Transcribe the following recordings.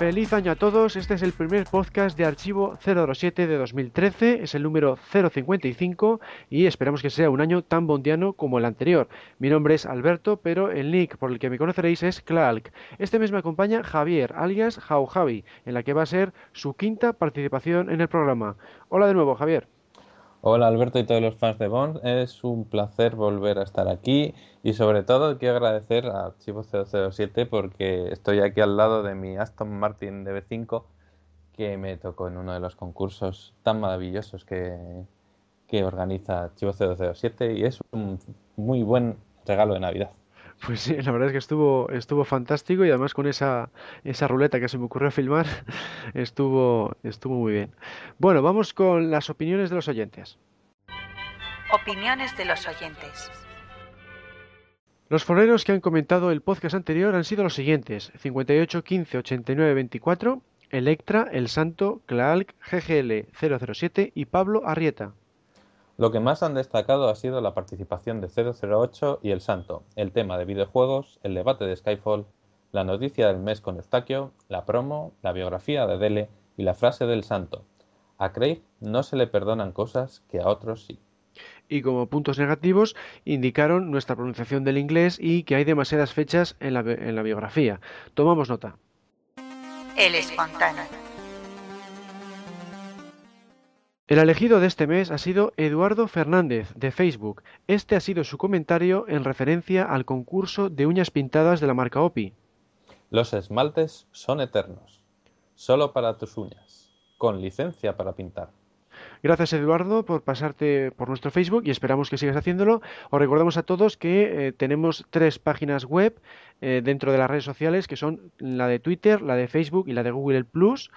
Feliz año a todos, este es el primer podcast de Archivo 007 de 2013, es el número 055 y esperamos que sea un año tan bondiano como el anterior. Mi nombre es Alberto, pero el nick por el que me conoceréis es Clark. Este mes me acompaña Javier, alias Jau Javi, en la que va a ser su quinta participación en el programa. Hola de nuevo, Javier. Hola Alberto y todos los fans de Bond, es un placer volver a estar aquí y sobre todo quiero agradecer a Archivo 007 porque estoy aquí al lado de mi Aston Martin DB5 que me tocó en uno de los concursos tan maravillosos que, que organiza Archivo 007 y es un muy buen regalo de Navidad. Pues sí, la verdad es que estuvo, estuvo fantástico y además con esa, esa ruleta que se me ocurrió filmar, estuvo, estuvo muy bien. Bueno, vamos con las opiniones de los oyentes. Opiniones de los oyentes. Los foreros que han comentado el podcast anterior han sido los siguientes: 58 15 89 24, Electra, El Santo, Clark, GGL 007 y Pablo Arrieta. Lo que más han destacado ha sido la participación de 008 y El Santo, el tema de videojuegos, el debate de Skyfall, la noticia del mes con Eustaquio, la promo, la biografía de Dele y la frase del Santo. A Craig no se le perdonan cosas que a otros sí. Y como puntos negativos indicaron nuestra pronunciación del inglés y que hay demasiadas fechas en la, en la biografía. Tomamos nota. El espontáneo. El elegido de este mes ha sido Eduardo Fernández, de Facebook. Este ha sido su comentario en referencia al concurso de uñas pintadas de la marca OPI. Los esmaltes son eternos, solo para tus uñas, con licencia para pintar. Gracias Eduardo por pasarte por nuestro Facebook y esperamos que sigas haciéndolo. Os recordamos a todos que eh, tenemos tres páginas web eh, dentro de las redes sociales que son la de Twitter, la de Facebook y la de Google Plus.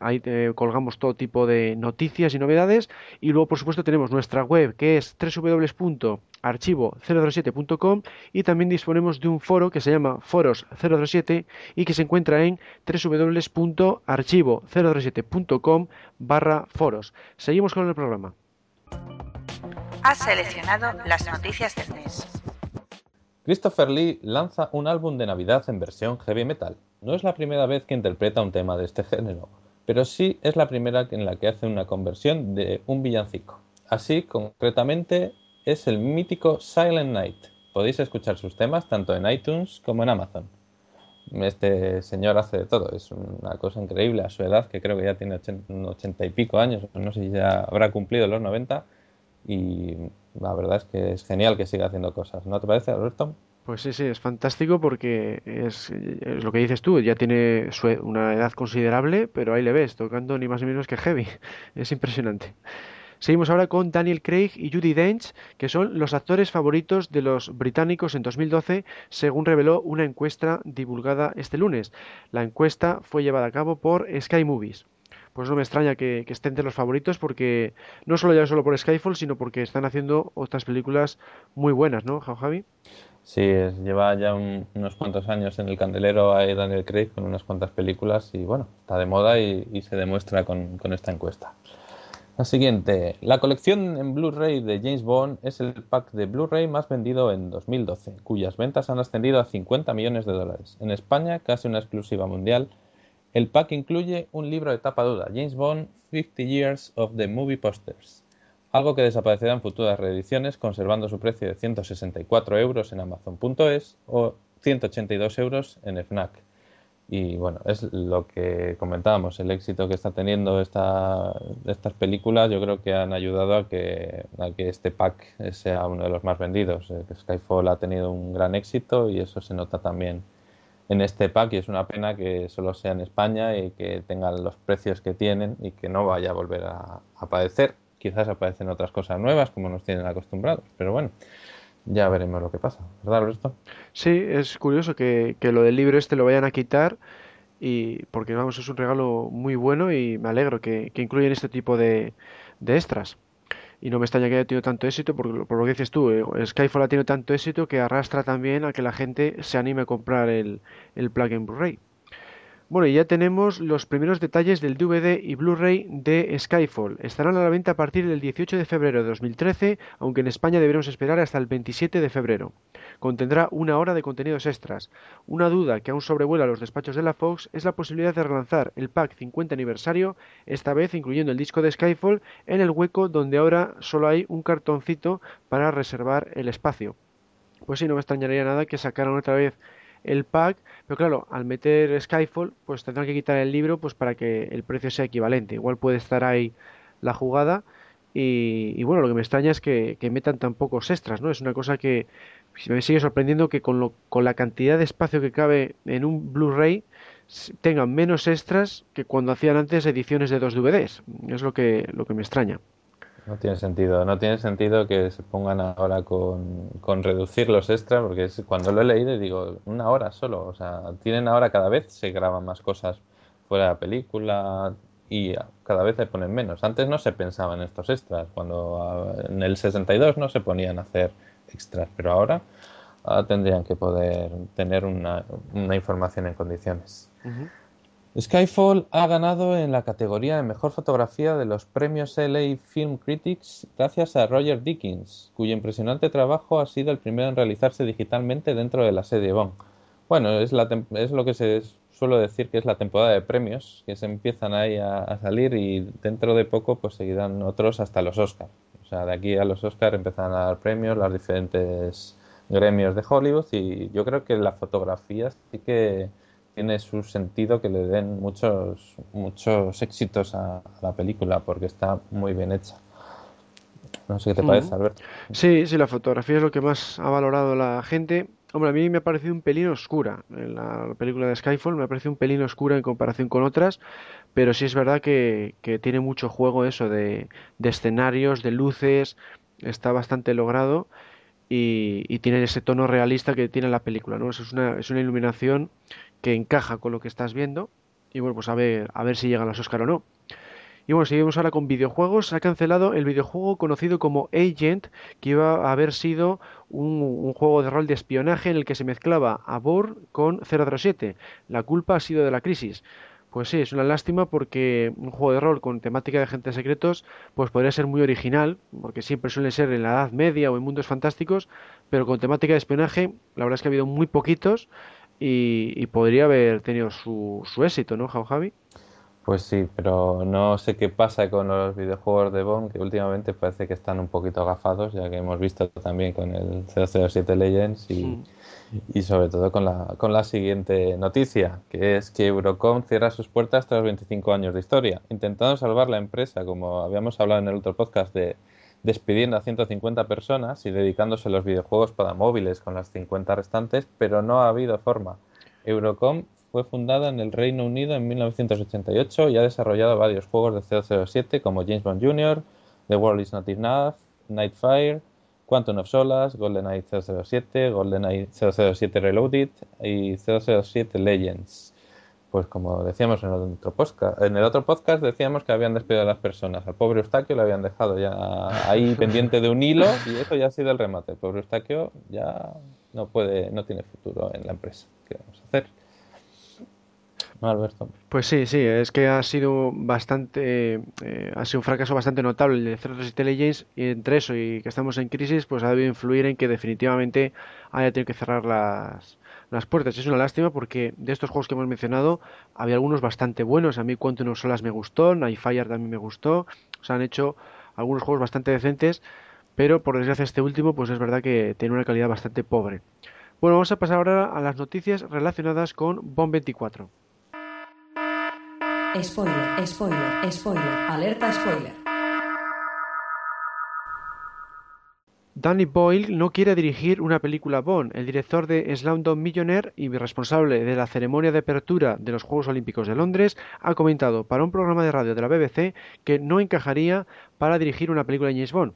Ahí te colgamos todo tipo de noticias y novedades. Y luego, por supuesto, tenemos nuestra web que es www.archivo007.com y también disponemos de un foro que se llama Foros 007 y que se encuentra en www.archivo007.com barra foros. Seguimos con el programa. Has seleccionado las noticias del mes. Christopher Lee lanza un álbum de Navidad en versión heavy metal. No es la primera vez que interpreta un tema de este género pero sí es la primera en la que hace una conversión de un villancico. Así, concretamente, es el mítico Silent Night. Podéis escuchar sus temas tanto en iTunes como en Amazon. Este señor hace de todo, es una cosa increíble a su edad, que creo que ya tiene ochenta y pico años, no sé si ya habrá cumplido los 90, y la verdad es que es genial que siga haciendo cosas. ¿No te parece, Alberto? Pues sí, sí, es fantástico porque es, lo que dices tú, ya tiene una edad considerable, pero ahí le ves, tocando ni más ni menos que heavy. Es impresionante. Seguimos ahora con Daniel Craig y Judy Dench, que son los actores favoritos de los británicos en 2012, según reveló una encuesta divulgada este lunes. La encuesta fue llevada a cabo por Sky Movies. Pues no me extraña que, estén entre los favoritos porque no solo ya solo por Skyfall, sino porque están haciendo otras películas muy buenas, ¿no, Javi? Sí, lleva ya unos cuantos años en el candelero a Daniel Craig con unas cuantas películas y bueno, está de moda y, se demuestra con, esta encuesta. La siguiente, la colección en Blu-ray de James Bond es el pack de Blu-ray más vendido en 2012, cuyas ventas han ascendido a 50 millones de dólares. En España, casi una exclusiva mundial, el pack incluye un libro de tapa dura, James Bond 50 Years of the Movie Posters, algo que desaparecerá en futuras reediciones conservando su precio de 164 euros en Amazon.es o 182 euros en FNAC. Y bueno, es lo que comentábamos, el éxito que está teniendo esta, estas películas, yo creo que han ayudado a que, a que este pack sea uno de los más vendidos. Eh, Skyfall ha tenido un gran éxito y eso se nota también en este pack y es una pena que solo sea en España y que tengan los precios que tienen y que no vaya a volver a, a padecer quizás aparecen otras cosas nuevas como nos tienen acostumbrados, pero bueno, ya veremos lo que pasa, ¿verdad, Alberto? Sí, es curioso que, lo del libro este lo vayan a quitar y porque vamos, es un regalo muy bueno y me alegro que, incluyen este tipo de, extras. y no me extraña que haya tenido tanto éxito, por, por lo que dices tú, eh, Skyfall ha tenido tanto éxito que arrastra también a que la gente se anime a comprar el, el plug-in Blu-ray. Bueno, y ya tenemos los primeros detalles del DVD y Blu-ray de Skyfall. Estarán a la venta a partir del 18 de febrero de 2013, aunque en España deberemos esperar hasta el 27 de febrero. Contendrá una hora de contenidos extras. Una duda que aún sobrevuela los despachos de la Fox es la posibilidad de relanzar el pack 50 aniversario, esta vez incluyendo el disco de Skyfall, en el hueco donde ahora solo hay un cartoncito para reservar el espacio. Pues sí, no me extrañaría nada que sacaran otra vez el pack, pero claro, al meter Skyfall, pues tendrán que quitar el libro pues para que el precio sea equivalente. Igual puede estar ahí la jugada y, bueno, lo que me extraña es que, metan tan pocos extras, ¿no? Es una cosa que me sigue sorprendiendo que con, lo, con la cantidad de espacio que cabe en un Blu-ray tengan menos extras que cuando hacían antes ediciones de dos DVDs. Es lo que, lo que me extraña. No tiene sentido, no tiene sentido que se pongan ahora con, con reducir los extras, porque es, cuando lo he leído digo, una hora solo, o sea, tienen ahora cada vez se graban más cosas fuera de la película y cada vez se ponen menos. Antes no se pensaba en estos extras, cuando ah, en el 62 no se ponían a hacer extras, pero ahora, tendrían que poder tener una, una información en condiciones. Skyfall ha ganado en la categoría de mejor fotografía de los premios LA Film Critics gracias a Roger Dickens, cuyo impresionante trabajo ha sido el primero en realizarse digitalmente dentro de la serie Bond. Bueno, es, lo que se suele decir que es la temporada de premios, que se empiezan ahí a, salir y dentro de poco pues seguirán otros hasta los Oscars. O sea, de aquí a los Oscars empezarán a dar premios las diferentes gremios de Hollywood y yo creo que la fotografía sí que tiene su sentido que le den muchos, muchos éxitos a, la película porque está muy bien hecha. No sé qué te parece, Alberto. Sí, sí, la fotografía es lo que más ha valorado la gente. Hombre, a mí me ha parecido un pelín oscura. En la película de Skyfall me ha parecido un pelín oscura en comparación con otras, pero sí es verdad que, tiene mucho juego eso de, escenarios, de luces, está bastante logrado y, tiene ese tono realista que tiene la película, ¿no? es una, es una iluminación que encaja con lo que estás viendo. Y bueno, pues a ver, a ver si llegan los Oscar o no. Y bueno, seguimos ahora con videojuegos. Se ha cancelado el videojuego conocido como Agent, que iba a haber sido un, juego de rol de espionaje en el que se mezclaba a Bourne con 007. La culpa ha sido de la crisis. Pues sí, es una lástima porque un juego de rol con temática de agentes secretos pues podría ser muy original, porque siempre suele ser en la Edad Media o en mundos fantásticos, pero con temática de espionaje la verdad es que ha habido muy poquitos y, podría haber tenido su, su éxito, ¿no, Javi? Pues sí, pero no sé qué pasa con los videojuegos de Bond, que últimamente parece que están un poquito agafados, ya que hemos visto también con el 007 Legends y, y sobre todo con la, con la siguiente noticia, que es que Eurocom cierra sus puertas tras 25 años de historia, intentando salvar la empresa, como habíamos hablado en el otro podcast de despidiendo a 150 personas y dedicándose a los videojuegos para móviles con las 50 restantes, pero no ha habido forma. Eurocom fue fundada en el Reino Unido en 1988 y ha desarrollado varios juegos de 007 como James Bond Jr., The World Is Not Enough, Nightfire, Quantum of Solace, GoldenEye 007, GoldenEye 007 Reloaded y 007 Legends pues como decíamos en el otro podcast, en el otro podcast decíamos que habían despedido a las personas. Al pobre Eustaquio lo habían dejado ya ahí pendiente de un hilo y eso ya ha sido el remate. El pobre Eustaquio ya no puede, no tiene futuro en la empresa. ¿Qué vamos a hacer? No, Alberto. Pues sí, sí, es que ha sido bastante, eh, ha sido un fracaso bastante notable el de 037 Intelligence y entre eso y que estamos en crisis, pues ha debido influir en que definitivamente haya tenido que cerrar las, las puertas. Es una lástima porque de estos juegos que hemos mencionado había algunos bastante buenos. A mí Quantum of Solas me gustó, Nightfire también me gustó. O han hecho algunos juegos bastante decentes, pero por desgracia este último pues es verdad que tiene una calidad bastante pobre. Bueno, vamos a pasar ahora a las noticias relacionadas con Bomb 24. Spoiler, spoiler, spoiler, alerta spoiler. Danny Boyle no quiere dirigir una película Bond. El director de Slumdog Millionaire y responsable de la ceremonia de apertura de los Juegos Olímpicos de Londres ha comentado para un programa de radio de la BBC que no encajaría para dirigir una película de James Bond.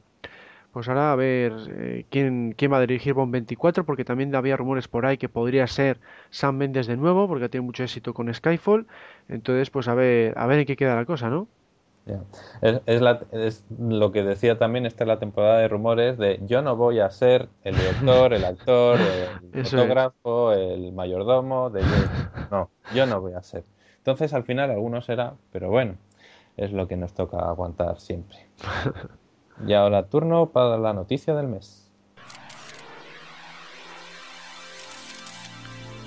Pues ahora a ver eh, quién, quién va a dirigir Bond 24, porque también había rumores por ahí que podría ser Sam Mendes de nuevo, porque tenido mucho éxito con Skyfall. Entonces, pues a ver, a ver en qué queda la cosa, ¿no? Ya. Es, es la- es lo que decía también, esta es la temporada de rumores de yo no voy a ser el director, el actor, el Eso fotógrafo, el mayordomo, de no, yo no voy a ser. Entonces al final alguno será, pero bueno, es lo que nos toca aguantar siempre. Y ahora turno para la noticia del mes.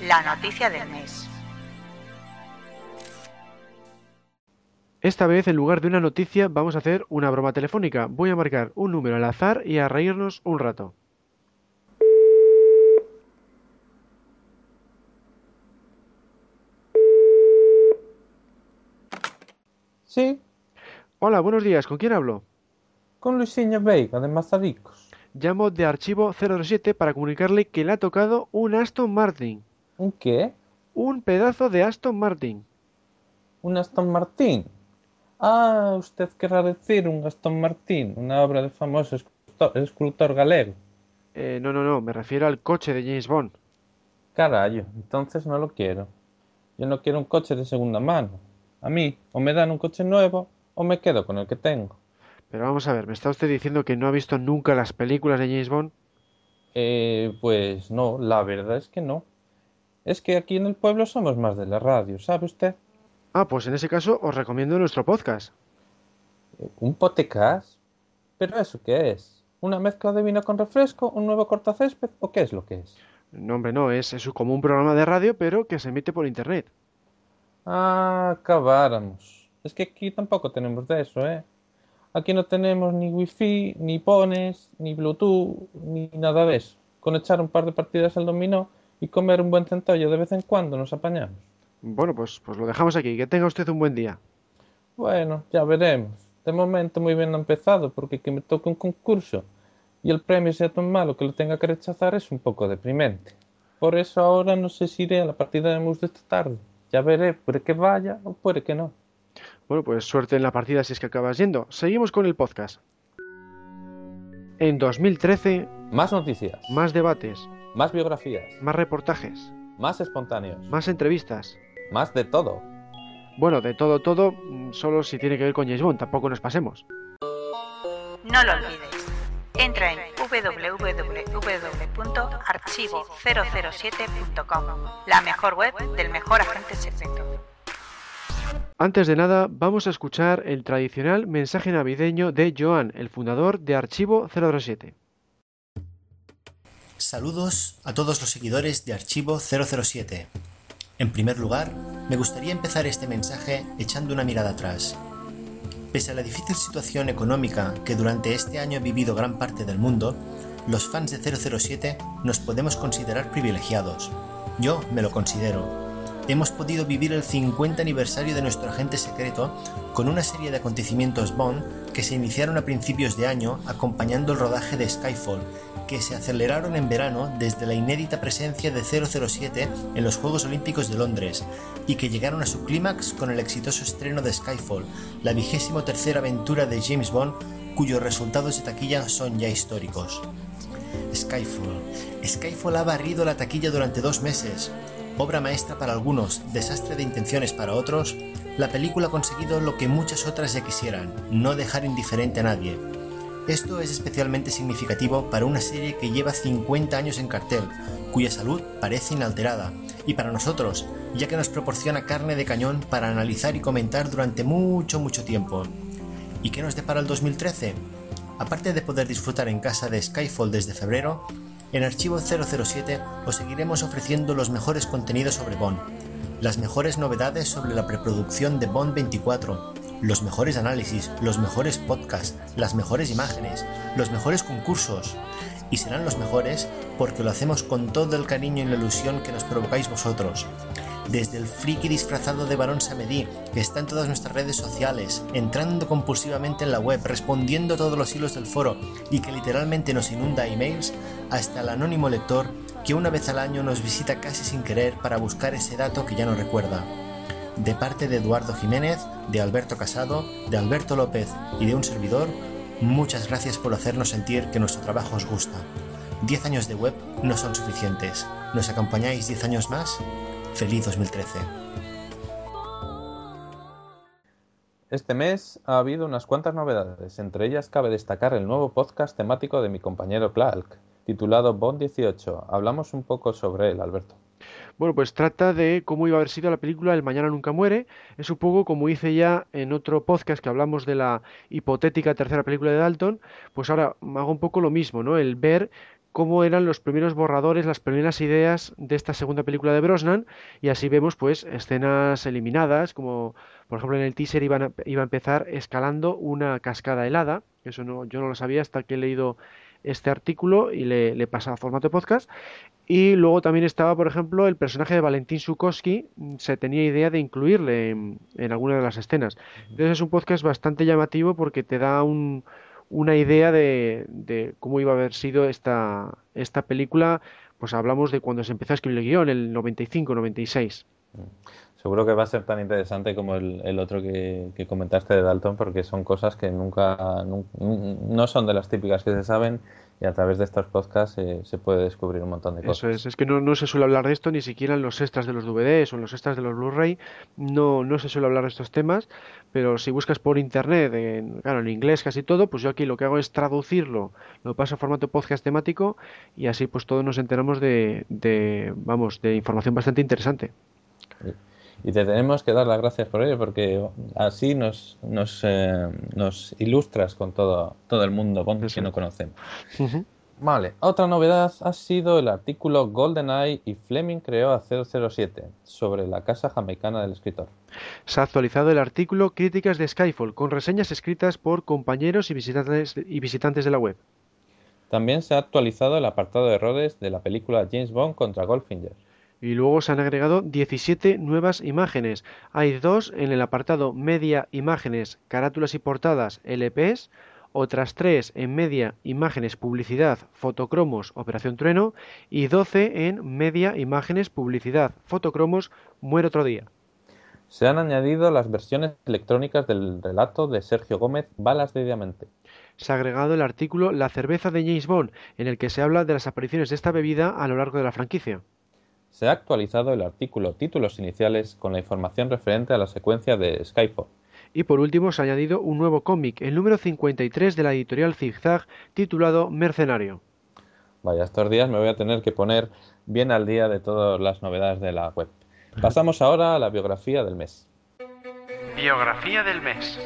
La noticia del mes. Esta vez, en lugar de una noticia, vamos a hacer una broma telefónica. Voy a marcar un número al azar y a reírnos un rato. Sí, Hola, buenos días. ¿Con quién hablo? con Luisinho Veiga de Mazaricos. Llamo de archivo 007 para comunicarle que le ha tocado un Aston Martin. ¿Un qué? Un pedazo de Aston Martin. Un Aston Martin. Ah, usted querrá decir un Aston Martin, una obra del famoso escultor, escultor galego. Eh, no, no, no, me refiero al coche de James Bond. Carayo, entonces no lo quiero. Yo no quiero un coche de segunda mano. A mí, o me dan un coche nuevo, o me quedo con el que tengo. Pero vamos a ver, ¿me está usted diciendo que no ha visto nunca las películas de James Bond? Eh, pues no, la verdad es que no. Es que aquí en el pueblo somos más de la radio, ¿sabe usted? Ah, pues en ese caso os recomiendo nuestro podcast. ¿Un potecas? ¿Pero eso qué es? ¿Una mezcla de vino con refresco? ¿Un nuevo cortacésped? ¿O qué es lo que es? No, hombre, no, es, es como un programa de radio, pero que se emite por internet. Ah, acabáramos. Es que aquí tampoco tenemos de eso, ¿eh? Aquí no tenemos ni wifi, ni pones, ni bluetooth, ni nada de eso. Con echar un par de partidas al dominó y comer un buen centollo de vez en cuando nos apañamos. Bueno, pues, pues lo dejamos aquí. Que tenga usted un buen día. Bueno, ya veremos. De momento muy bien ha empezado porque que me toque un concurso y el premio sea tan malo que lo tenga que rechazar es un poco deprimente. Por eso ahora no sé si iré a la partida de mus de esta tarde. Ya veré, puede que vaya o puede que no. Bueno, pues suerte en la partida si es que acabas yendo. Seguimos con el podcast. En 2013, Más noticias, más debates, más biografías, más reportajes, más espontáneos, más entrevistas. Más de todo. Bueno, de todo, todo, solo si tiene que ver con James Bond, tampoco nos pasemos. No lo olvides. Entra en www.archivo007.com, la mejor web del mejor agente secreto. Antes de nada, vamos a escuchar el tradicional mensaje navideño de Joan, el fundador de Archivo 007. Saludos a todos los seguidores de Archivo 007. En primer lugar, me gustaría empezar este mensaje echando una mirada atrás. Pese a la difícil situación económica que durante este año ha vivido gran parte del mundo, los fans de 007 nos podemos considerar privilegiados. Yo me lo considero. Hemos podido vivir el 50 aniversario de nuestro agente secreto con una serie de acontecimientos Bond que se iniciaron a principios de año acompañando el rodaje de Skyfall, que se aceleraron en verano desde la inédita presencia de 007 en los Juegos Olímpicos de Londres y que llegaron a su clímax con el exitoso estreno de Skyfall, la vigésimo tercera aventura de James Bond cuyos resultados de taquilla son ya históricos. Skyfall. Skyfall ha barrido la taquilla durante dos meses. Obra maestra para algunos, desastre de intenciones para otros, la película ha conseguido lo que muchas otras ya quisieran, no dejar indiferente a nadie. Esto es especialmente significativo para una serie que lleva 50 años en cartel, cuya salud parece inalterada, y para nosotros, ya que nos proporciona carne de cañón para analizar y comentar durante mucho, mucho tiempo. ¿Y qué nos depara el 2013? Aparte de poder disfrutar en casa de Skyfall desde febrero, en Archivo 007 os seguiremos ofreciendo los mejores contenidos sobre Bond, las mejores novedades sobre la preproducción de Bond 24, los mejores análisis, los mejores podcasts, las mejores imágenes, los mejores concursos. Y serán los mejores porque lo hacemos con todo el cariño y la ilusión que nos provocáis vosotros. Desde el friki disfrazado de varón Samedí, que está en todas nuestras redes sociales, entrando compulsivamente en la web, respondiendo todos los hilos del foro y que literalmente nos inunda emails, hasta el anónimo lector que una vez al año nos visita casi sin querer para buscar ese dato que ya no recuerda. De parte de Eduardo Jiménez, de Alberto Casado, de Alberto López y de un servidor, muchas gracias por hacernos sentir que nuestro trabajo os gusta. 10 años de web no son suficientes. ¿Nos acompañáis 10 años más? Feliz 2013. Este mes ha habido unas cuantas novedades, entre ellas cabe destacar el nuevo podcast temático de mi compañero Clark, titulado Bond 18. Hablamos un poco sobre él, Alberto. Bueno, pues trata de cómo iba a haber sido la película El Mañana Nunca Muere. Es un poco como hice ya en otro podcast que hablamos de la hipotética tercera película de Dalton, pues ahora hago un poco lo mismo, ¿no? El ver cómo eran los primeros borradores, las primeras ideas de esta segunda película de Brosnan y así vemos pues escenas eliminadas, como por ejemplo en el teaser iba a, iba a empezar escalando una cascada helada, eso no, yo no lo sabía hasta que he leído este artículo y le, le pasa a formato podcast. Y luego también estaba, por ejemplo, el personaje de Valentín Sukoski, se tenía idea de incluirle en, en alguna de las escenas. Entonces es un podcast bastante llamativo porque te da un, una idea de, cómo iba a haber sido esta, esta película. Pues hablamos de cuando se empezó a escribir el guion, el 95-96. Seguro que va a ser tan interesante como el, el otro que, comentaste de Dalton, porque son cosas que nunca, no son de las típicas que se saben y a través de estos podcasts eh, se puede descubrir un montón de cosas. Eso es, es que no, no, se suele hablar de esto ni siquiera en los extras de los DVDs o en los extras de los Blu-ray, no, no se suele hablar de estos temas, pero si buscas por internet, en, claro, en inglés casi todo, pues yo aquí lo que hago es traducirlo, lo paso a formato podcast temático y así pues todos nos enteramos de, de vamos, de información bastante interesante. Sí y te tenemos que dar las gracias por ello porque así nos, nos, eh, nos ilustras con todo, todo el mundo Bond que no conocemos. Uh -huh. Vale, otra novedad ha sido el artículo GoldenEye y Fleming creó a 007 sobre la casa jamaicana del escritor. Se ha actualizado el artículo Críticas de Skyfall con reseñas escritas por compañeros y visitantes, y visitantes de la web. También se ha actualizado el apartado de Rhodes de la película James Bond contra Goldfinger y luego se han agregado 17 nuevas imágenes. Hay dos en el apartado Media Imágenes, Carátulas y Portadas LPs, otras tres en Media Imágenes, Publicidad, Fotocromos, Operación Trueno y 12 en Media Imágenes, Publicidad, Fotocromos, Muere otro día. Se han añadido las versiones electrónicas del relato de Sergio Gómez, Balas de Diamante. Se ha agregado el artículo La cerveza de James Bond, en el que se habla de las apariciones de esta bebida a lo largo de la franquicia se ha actualizado el artículo Títulos iniciales con la información referente a la secuencia de Skyfall. Y por último se ha añadido un nuevo cómic, el número 53 de la editorial Zigzag, titulado Mercenario. Vaya, estos días me voy a tener que poner bien al día de todas las novedades de la web. Pasamos ahora a la biografía del mes. Biografía del mes.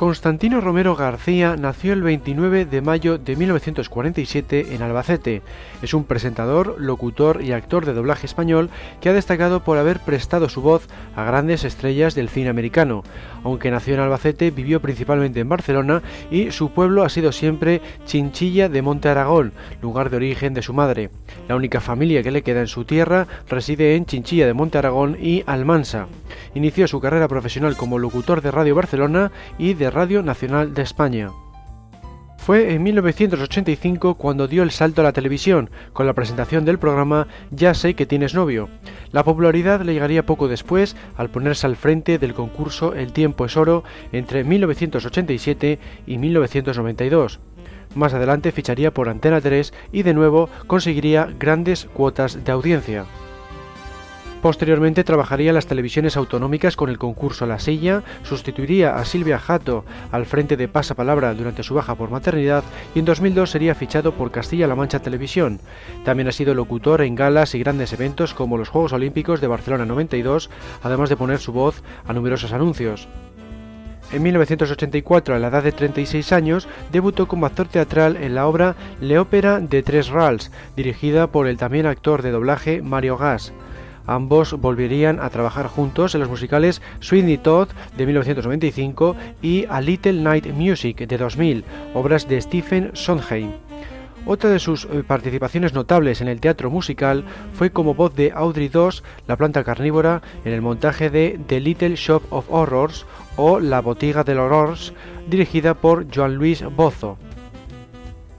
Constantino Romero García nació el 29 de mayo de 1947 en Albacete. Es un presentador, locutor y actor de doblaje español que ha destacado por haber prestado su voz a grandes estrellas del cine americano. Aunque nació en Albacete, vivió principalmente en Barcelona y su pueblo ha sido siempre Chinchilla de Monte Aragón, lugar de origen de su madre. La única familia que le queda en su tierra reside en Chinchilla de Monte Aragón y Almansa. Inició su carrera profesional como locutor de Radio Barcelona y de Radio Nacional de España. Fue en 1985 cuando dio el salto a la televisión, con la presentación del programa Ya sé que tienes novio. La popularidad le llegaría poco después al ponerse al frente del concurso El tiempo es oro entre 1987 y 1992. Más adelante ficharía por Antena 3 y de nuevo conseguiría grandes cuotas de audiencia. Posteriormente trabajaría en las televisiones autonómicas con el concurso La Silla, sustituiría a Silvia Jato al frente de Pasapalabra durante su baja por maternidad y en 2002 sería fichado por Castilla-La Mancha Televisión. También ha sido locutor en galas y grandes eventos como los Juegos Olímpicos de Barcelona 92, además de poner su voz a numerosos anuncios. En 1984, a la edad de 36 años, debutó como actor teatral en la obra Le Ópera de Tres Rals, dirigida por el también actor de doblaje Mario Gas. Ambos volverían a trabajar juntos en los musicales Sweeney Todd de 1995 y A Little Night Music de 2000, obras de Stephen Sondheim. Otra de sus participaciones notables en el teatro musical fue como voz de Audrey II, la planta carnívora, en el montaje de The Little Shop of Horrors o La Botiga del Horrors, dirigida por Joan Luis Bozo.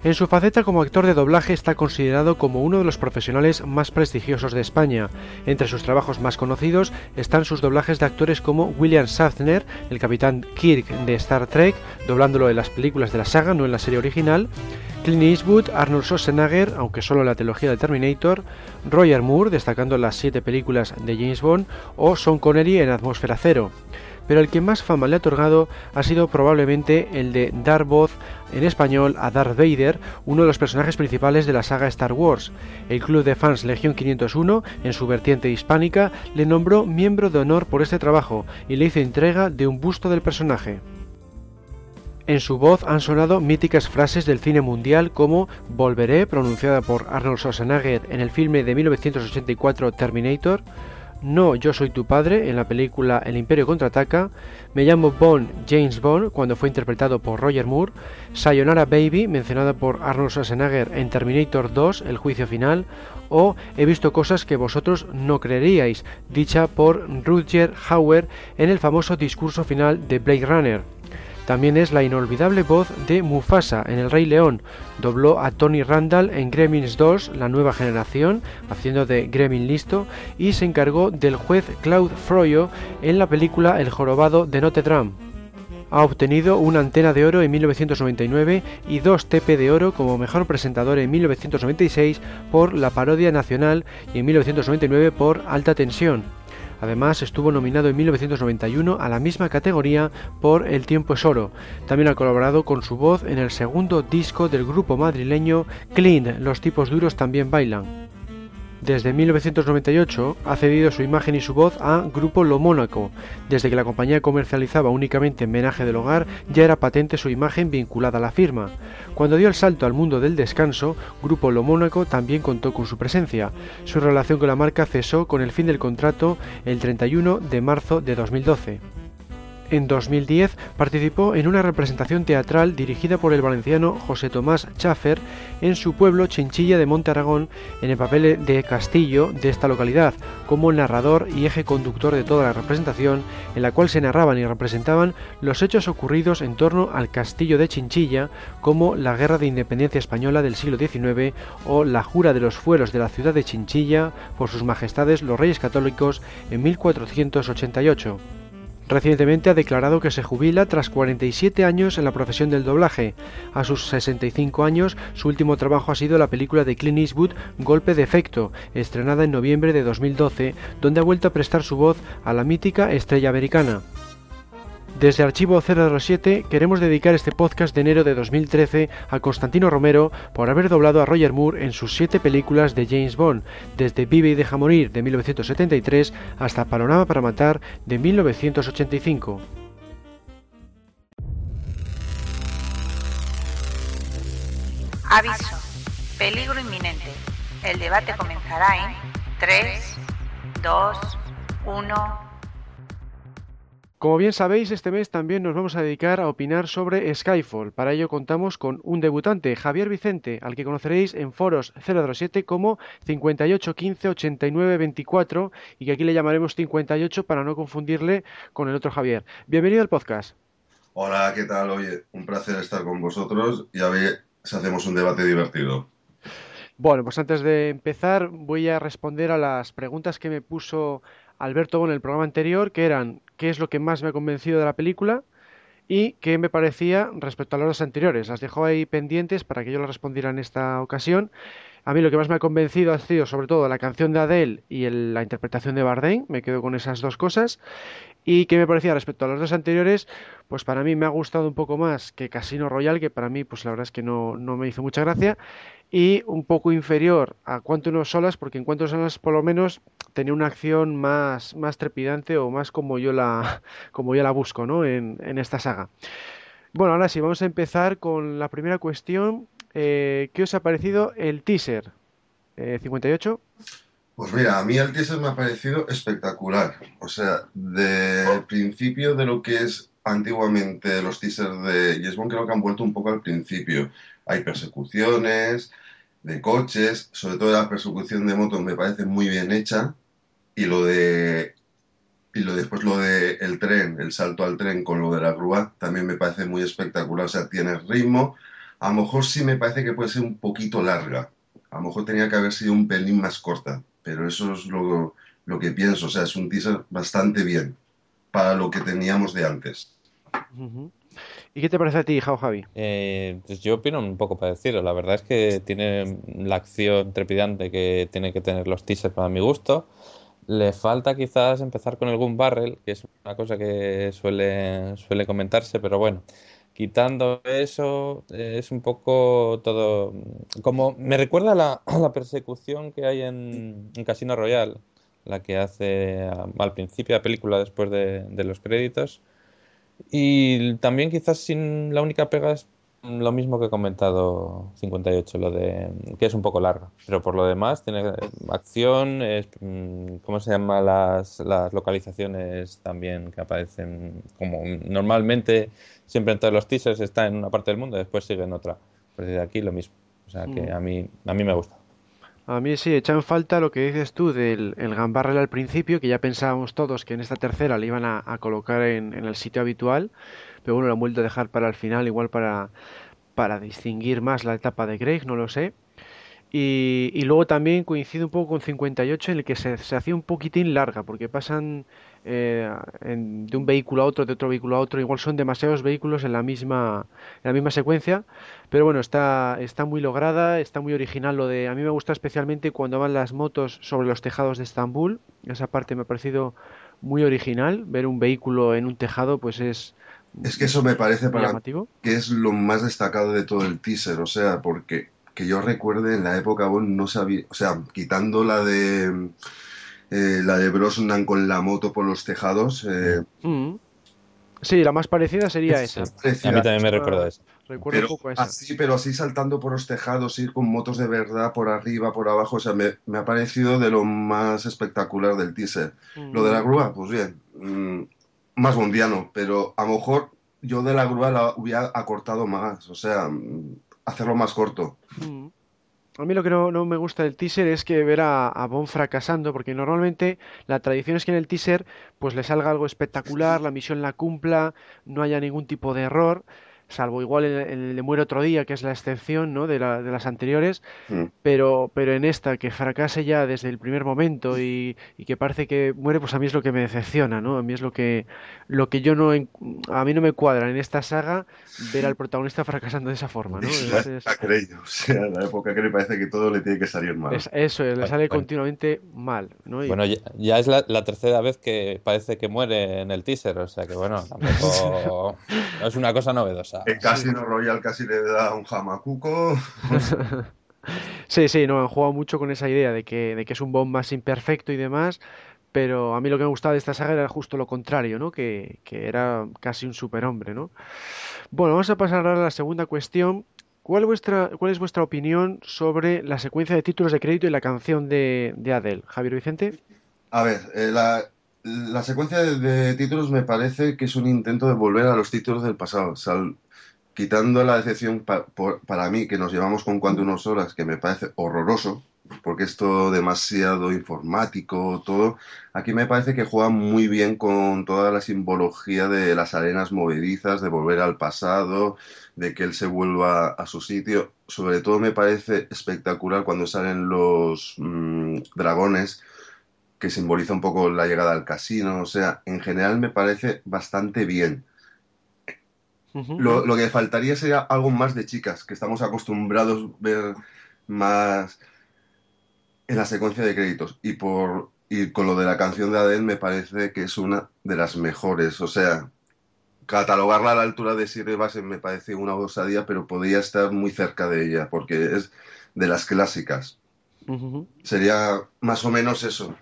En su faceta como actor de doblaje está considerado como uno de los profesionales más prestigiosos de España. Entre sus trabajos más conocidos están sus doblajes de actores como William Shatner, el capitán Kirk de Star Trek, doblándolo en las películas de la saga, no en la serie original, Clint Eastwood, Arnold Schwarzenegger, aunque solo en la trilogía de Terminator, Roger Moore, destacando las siete películas de James Bond, o Sean Connery en Atmósfera Cero. Pero el que más fama le ha otorgado ha sido probablemente el de dar voz en español a Darth Vader, uno de los personajes principales de la saga Star Wars. El club de fans Legión 501, en su vertiente hispánica, le nombró miembro de honor por este trabajo y le hizo entrega de un busto del personaje. En su voz han sonado míticas frases del cine mundial como Volveré, pronunciada por Arnold Schwarzenegger en el filme de 1984 Terminator, No, yo soy tu padre en la película El Imperio contraataca, Me llamo Bond, James Bond, cuando fue interpretado por Roger Moore, Sayonara Baby, mencionada por Arnold Schwarzenegger en Terminator 2, El juicio final, o He visto cosas que vosotros no creeríais, dicha por Rutger Hauer en el famoso discurso final de Blade Runner. También es la inolvidable voz de Mufasa en El Rey León. Dobló a Tony Randall en Gremlins 2, la nueva generación, haciendo de Gremlin listo, y se encargó del juez Claude Froyo en la película El Jorobado de Notre Dame. Ha obtenido una antena de oro en 1999 y dos TP de oro como mejor presentador en 1996 por La Parodia Nacional y en 1999 por Alta Tensión. Además, estuvo nominado en 1991 a la misma categoría por El tiempo es oro. También ha colaborado con su voz en el segundo disco del grupo madrileño Clean, Los tipos duros también bailan. Desde 1998 ha cedido su imagen y su voz a Grupo Lo Mónaco. Desde que la compañía comercializaba únicamente menaje del hogar, ya era patente su imagen vinculada a la firma. Cuando dio el salto al mundo del descanso, Grupo Lo Mónaco también contó con su presencia. Su relación con la marca cesó con el fin del contrato el 31 de marzo de 2012. En 2010 participó en una representación teatral dirigida por el valenciano José Tomás Chaffer en su pueblo Chinchilla de Monte Aragón en el papel de Castillo de esta localidad, como narrador y eje conductor de toda la representación, en la cual se narraban y representaban los hechos ocurridos en torno al Castillo de Chinchilla, como la Guerra de Independencia Española del siglo XIX o la Jura de los Fueros de la ciudad de Chinchilla por sus majestades los Reyes Católicos en 1488. Recientemente ha declarado que se jubila tras 47 años en la profesión del doblaje. A sus 65 años, su último trabajo ha sido la película de Clint Eastwood Golpe de Efecto, estrenada en noviembre de 2012, donde ha vuelto a prestar su voz a la mítica estrella americana. Desde Archivo 007 queremos dedicar este podcast de enero de 2013 a Constantino Romero por haber doblado a Roger Moore en sus siete películas de James Bond, desde Vive y deja morir de 1973 hasta Panorama para matar de 1985. Aviso. Peligro inminente. El debate comenzará en 3, 2, 1. Como bien sabéis, este mes también nos vamos a dedicar a opinar sobre Skyfall. Para ello contamos con un debutante, Javier Vicente, al que conoceréis en foros 007 como 58158924 y que aquí le llamaremos 58 para no confundirle con el otro Javier. Bienvenido al podcast. Hola, ¿qué tal? Oye, un placer estar con vosotros y a ver si hacemos un debate divertido. Bueno, pues antes de empezar voy a responder a las preguntas que me puso Alberto en el programa anterior, que eran qué es lo que más me ha convencido de la película y qué me parecía respecto a las dos anteriores. Las dejo ahí pendientes para que yo las respondiera en esta ocasión. A mí lo que más me ha convencido ha sido sobre todo la canción de Adele y la interpretación de Bardem, me quedo con esas dos cosas. ¿Y qué me parecía respecto a las dos anteriores? Pues para mí me ha gustado un poco más que Casino Royale, que para mí pues la verdad es que no, no me hizo mucha gracia, y un poco inferior a Quantum of Solas, porque en of Solas por lo menos tenía una acción más, más trepidante o más como yo la, como yo la busco, ¿no? En, en esta saga. Bueno, ahora sí, vamos a empezar con la primera cuestión. Eh, ¿qué os ha parecido el teaser? Eh, 58. Pues mira, a mí el teaser me ha parecido espectacular. O sea, del principio de lo que es antiguamente los teasers de James Bond, creo que han vuelto un poco al principio. Hay persecuciones de coches, sobre todo la persecución de motos me parece muy bien hecha. Y lo de. Y lo después lo de el tren, el salto al tren con lo de la grúa, también me parece muy espectacular. O sea, tiene ritmo. A lo mejor sí me parece que puede ser un poquito larga. A lo mejor tenía que haber sido un pelín más corta, pero eso es lo, lo que pienso. O sea, es un teaser bastante bien para lo que teníamos de antes. ¿Y qué te parece a ti, Jao Javi? Eh, pues yo opino un poco parecido. La verdad es que tiene la acción trepidante que tiene que tener los teasers para mi gusto. Le falta quizás empezar con el Gun Barrel, que es una cosa que suele, suele comentarse, pero bueno, quitando eso, eh, es un poco todo. Como me recuerda a la, persecución que hay en, Casino Royale, la que hace al principio de la película después de, de los créditos. Y también quizás sin la única pega es lo mismo que he comentado 58, lo de que es un poco larga, pero por lo demás tiene acción, es, mm, ¿cómo se llama? Las, las localizaciones también que aparecen como normalmente siempre en todos los teasers está en una parte del mundo, después sigue en otra. Pues desde aquí lo mismo. O sea que Mm. a mí, a mí me gusta. A mí sí, echa en falta lo que dices tú del el Gun Barrel al principio, que ya pensábamos todos que en esta tercera le iban a, colocar en, en el sitio habitual, pero bueno, lo han vuelto a dejar para el final, igual para, para distinguir más la etapa de Craig, no lo sé. Y, y luego también coincide un poco con 58 en el que se, se hacía un poquitín larga, porque pasan eh, en- de un vehículo a otro, de otro vehículo a otro, igual son demasiados vehículos en la misma, en la misma secuencia, pero bueno, está, está muy lograda, está muy original lo de... A mí me gusta especialmente cuando van las motos sobre los tejados de Estambul, esa parte me ha parecido muy original, ver un vehículo en un tejado pues es Es que eso me parece para llamativo. que es lo más destacado de todo el teaser, o sea, porque que yo recuerde en la época Bond no sabía, o sea, quitando la de eh, la de Brosnan con la moto por los tejados, eh, Mm. Sí, la más parecida sería esa. A mí también me recuerda eso. Recuerdo un pero poco a esa. así, pero así saltando por los tejados, ir con motos de verdad por arriba, por abajo, o sea, me, me ha parecido de lo más espectacular del teaser. Lo de la grúa, pues bien, mm, más bondiano, pero a lo mejor yo de la grúa la hubiera acortado más, o sea, mm, hacerlo más corto. Mm. A mí lo que no, me gusta del teaser es que ver a, a Bond fracasando, porque normalmente la tradición es que en el teaser pues le salga algo espectacular, la misión la cumpla, no haya ningún tipo de error, salvo igual en, en el de Muere otro día, que es la excepción, ¿no? de, la- de las anteriores, Mm. pero, pero en esta que fracase ya desde el primer momento y, y que parece que muere, pues a mí es lo que me decepciona, ¿no? A mí es lo que, lo que yo no, en- a mí no me cuadra en esta saga ver al protagonista fracasando de esa forma, ¿no? Es Es- la es- o sea, la época Grey parece que todo le tiene que salir mal. es- eso, le sale bueno. continuamente mal, ¿no? Y- Bueno, ya, ya es la, la tercera vez que parece que muere en el teaser, o sea que bueno, tampoco no es una cosa novedosa. En Casino Royal casi le da un jamacuco. Sí, sí, no, han jugado mucho con esa idea de que, de que es un Bond más imperfecto y demás, pero a mí lo que me gustaba de esta saga era justo lo contrario, ¿no? Que, que era casi un superhombre, ¿no? Bueno, vamos a pasar ahora a la segunda cuestión. ¿Cuál, vuestra, cuál es vuestra opinión sobre la secuencia de títulos de crédito y la canción de, de Adele? Javier Vicente. A ver, eh, la, la secuencia de, de títulos me parece que es un intento de volver a los títulos del pasado, sal- quitando la decepción para mí que nos llevamos con Quantum of Solace, que me parece horroroso, porque es todo demasiado informático, todo. Aquí me parece que juega muy bien con toda la simbología de las arenas movedizas, de volver al pasado, de que él se vuelva a su sitio. Sobre todo me parece espectacular cuando salen los mm, dragones que simboliza un poco la llegada al casino. O sea, en general me parece bastante bien. Lo, lo que faltaría sería algo más de chicas, que estamos acostumbrados a ver más en la secuencia de créditos. Y por y con lo de la canción de Adele me parece que es una de las mejores. O sea, catalogarla a la altura de Siri Base me parece una osadía, pero podría estar muy cerca de ella, porque es de las clásicas. Sería más o menos eso.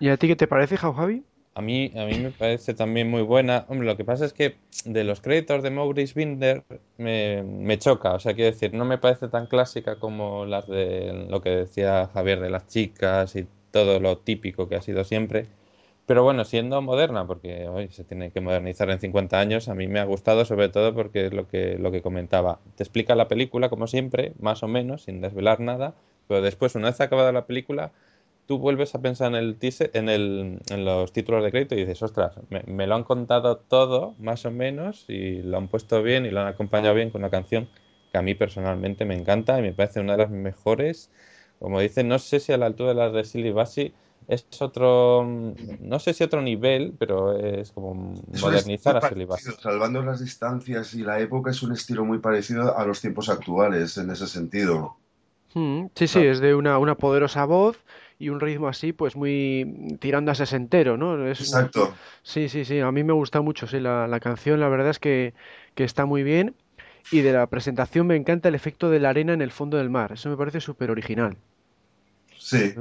¿Y a ti qué te parece, Jau Javi? A mí, a mí me parece también muy buena. Hombre, lo que pasa es que de los créditos de Maurice Binder me, me choca. O sea, quiero decir, no me parece tan clásica como las de lo que decía Javier de las chicas y todo lo típico que ha sido siempre. Pero bueno, siendo moderna, porque hoy se tiene que modernizar en 50 años, a mí me ha gustado sobre todo porque es lo que, lo que comentaba. Te explica la película, como siempre, más o menos, sin desvelar nada, pero después, una vez acabada la película, tú vuelves a pensar en el teaser, en, el, en los títulos de crédito y dices, ostras, me, me lo han contado todo, más o menos, y lo han puesto bien y lo han acompañado bien con una canción que a mí personalmente me encanta y me parece una de las mejores. Como dicen, no sé si a la altura de las de Silly Bassi, es otro, no sé si otro nivel, pero es como modernizar a Silly Salvando las distancias y la época es un estilo muy parecido a los tiempos actuales en ese sentido. Mm, sí, sí, es de una, una poderosa voz y un ritmo así, pues muy tirando a sesentero, ¿no? Exacto. Sí, sí, sí, a mí me gusta mucho, sí, la, la canción, la verdad es que, que está muy bien y de la presentación me encanta el efecto de la arena en el fondo del mar, eso me parece súper original. Sí.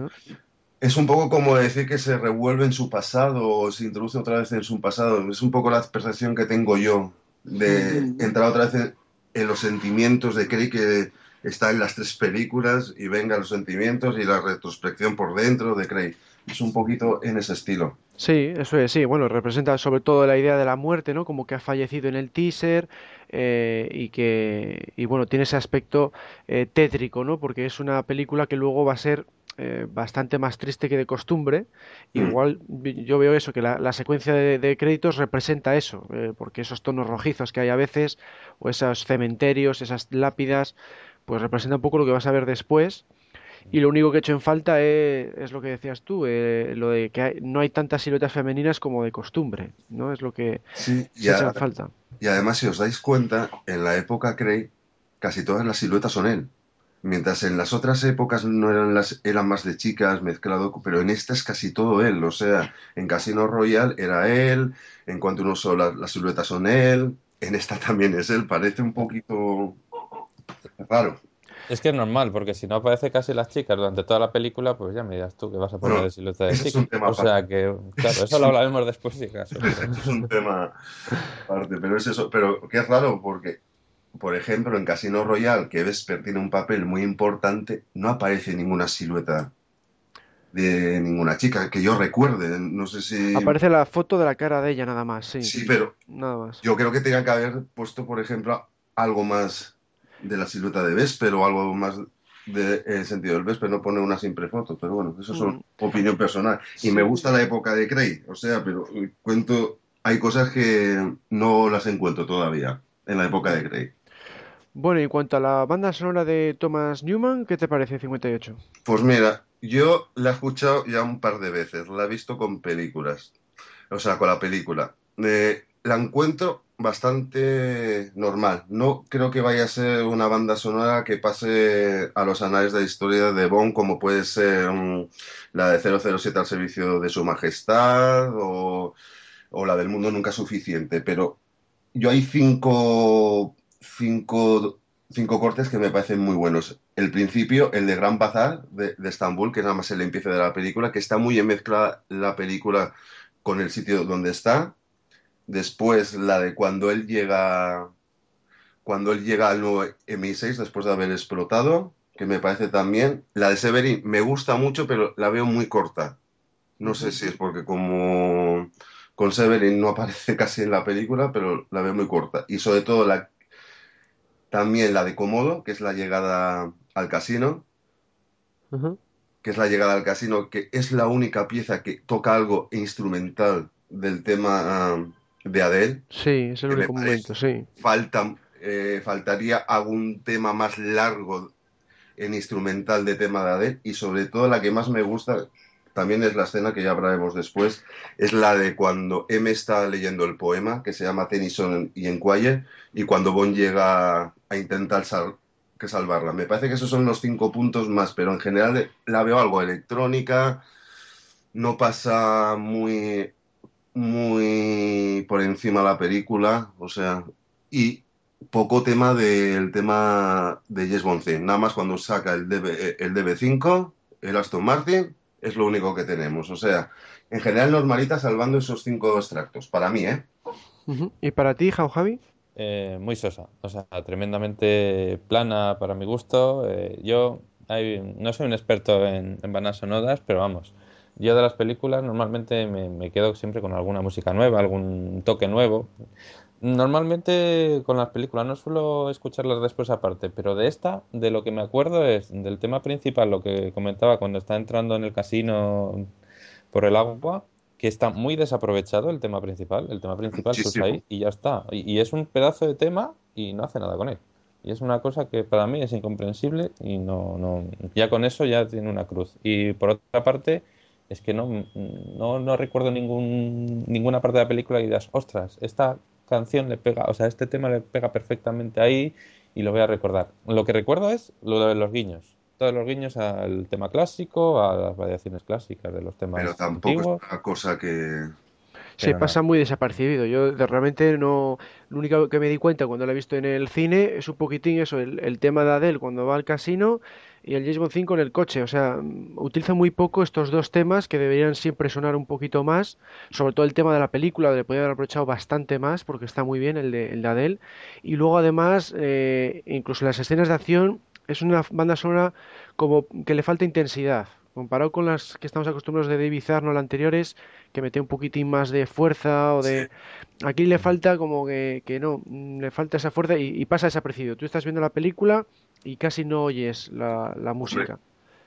Es un poco como decir que se revuelve en su pasado o se introduce otra vez en su pasado. Es un poco la percepción que tengo yo de entrar otra vez en, los sentimientos de Craig que está en las tres películas y venga los sentimientos y la retrospección por dentro de Craig. Es un poquito en ese estilo. Sí, eso es, sí. Bueno, representa sobre todo la idea de la muerte, ¿no? Como que ha fallecido en el teaser eh, y que, y bueno, tiene ese aspecto eh, tétrico, ¿no? Porque es una película que luego va a ser eh, bastante más triste que de costumbre. Mm. Igual yo veo eso, que la, secuencia de, créditos representa eso, eh, porque esos tonos rojizos que hay a veces, o esos cementerios, esas lápidas, pues representa un poco lo que vas a ver después. Y lo único que he hecho en falta es, lo que decías tú, eh, lo de que no hay tantas siluetas femeninas como de costumbre, ¿no? Es lo que sí, se echa en falta. Y además, si os dais cuenta, en la época Craig, casi todas las siluetas son él. Mientras en las otras épocas no eran las eran más de chicas mezclado, pero en esta es casi todo él. O sea, en Casino Royale era él, en cuanto uno solo las, siluetas son él, en esta también es él. Parece un poquito raro. Es que es normal, porque si no aparece casi las chicas durante toda la película, pues ya me dirás tú que vas a poner de silueta de chica. o sea que, claro, eso lo hablaremos después si caso. es un tema aparte, pero es eso, pero que es raro porque por ejemplo, en Casino Royale, que Vesper tiene un papel muy importante, no aparece ninguna silueta de ninguna chica que yo recuerde. No sé si. Aparece la foto de la cara de ella nada más, sí. Sí, pero. Nada más. Yo creo que tenga que haber puesto, por ejemplo, algo más de la silueta de Vesper o algo más de, sentido del Vesper, no pone una simple foto, pero bueno, eso es mm. opinión personal. Y me gusta la época de Cray, o sea, pero cuento. Hay cosas que no las encuentro todavía en la época de Cray. Bueno, en cuanto a la banda sonora de Thomas Newman, ¿qué te parece 58? Pues mira, yo la he escuchado ya un par de veces, la he visto con películas, o sea, con la película. Eh, la encuentro bastante normal. No creo que vaya a ser una banda sonora que pase a los anales de la historia de Bond, como puede ser mm, la de 007 al servicio de su majestad o, o la del mundo nunca suficiente. Pero yo hay cinco cinco, cinco cortes que me parecen muy buenos. El principio, el de Gran Bazar de, Estambul, que nada más el empiece de la película, que está muy en mezcla la película con el sitio donde está. Después la de cuando él llega cuando él llega al nuevo MI6 después de haber explotado, que me parece también. La de Severin me gusta mucho, pero la veo muy corta. No sé si es porque como con Severin no aparece casi en la película, pero la veo muy corta. Y sobre todo la también la de Komodo, que es la llegada al casino. Que es la llegada al casino, que es la única pieza que toca algo instrumental del tema de Adele. Sí, es el único momento, sí. Falta, eh, faltaría algún tema más largo en instrumental de tema de Adele y sobre todo la que más me gusta, también es la escena que ya hablaremos después, es la de cuando M está leyendo el poema que se llama Tennyson y Enquire y cuando Bond llega a intentar que salvarla. Me parece que esos son los cinco puntos más, pero en general la veo algo electrónica, no pasa muy muy por encima la película, o sea, y poco tema del tema de Jess Bond Nada más cuando saca el, DB, el DB5, el Aston Martin, es lo único que tenemos. O sea, en general normalita salvando esos cinco extractos, para mí, ¿eh? ¿Y para ti, Jao Javi? Eh, muy sosa, o sea, tremendamente plana para mi gusto. Eh, yo no soy un experto en, en bandas sonoras, pero vamos, yo de las películas normalmente me, me, quedo siempre con alguna música nueva, algún toque nuevo. Normalmente con las películas no suelo escucharlas después aparte, pero de esta, de lo que me acuerdo es del tema principal, lo que comentaba cuando está entrando en el casino por el agua, que está muy desaprovechado el tema principal. El tema principal se ahí y ya está. Y, es un pedazo de tema y no hace nada con él. Y es una cosa que para mí es incomprensible y no, no, ya con eso ya tiene una cruz. Y por otra parte, es que no, no, no recuerdo ningún, ninguna parte de la película y digas, ostras, esta canción le pega, o sea, este tema le pega perfectamente ahí y lo voy a recordar. Lo que recuerdo es lo de los guiños. Todos los guiños al tema clásico, a las variaciones clásicas de los temas Pero tampoco antiguos. es una cosa que... Se pasa muy desapercibido. Yo de- realmente no. Lo único que me di cuenta cuando la he visto en el cine es un poquitín eso, el, el tema de Adele cuando va al casino y el James Bond 5 en el coche. O sea, utiliza muy poco estos dos temas que deberían siempre sonar un poquito más. Sobre todo el tema de la película, le podría haber aprovechado bastante más porque está muy bien el de, el de Adele. Y luego además, eh, incluso en las escenas de acción, es una banda sonora como que le falta intensidad. Comparado con las que estamos acostumbrados de David Arnold anteriores, que mete un poquitín más de fuerza o de... Aquí le falta como que, que no, mm, le falta esa fuerza y, y pasa desapercibido. Tú estás viendo la película y casi no oyes la, la música.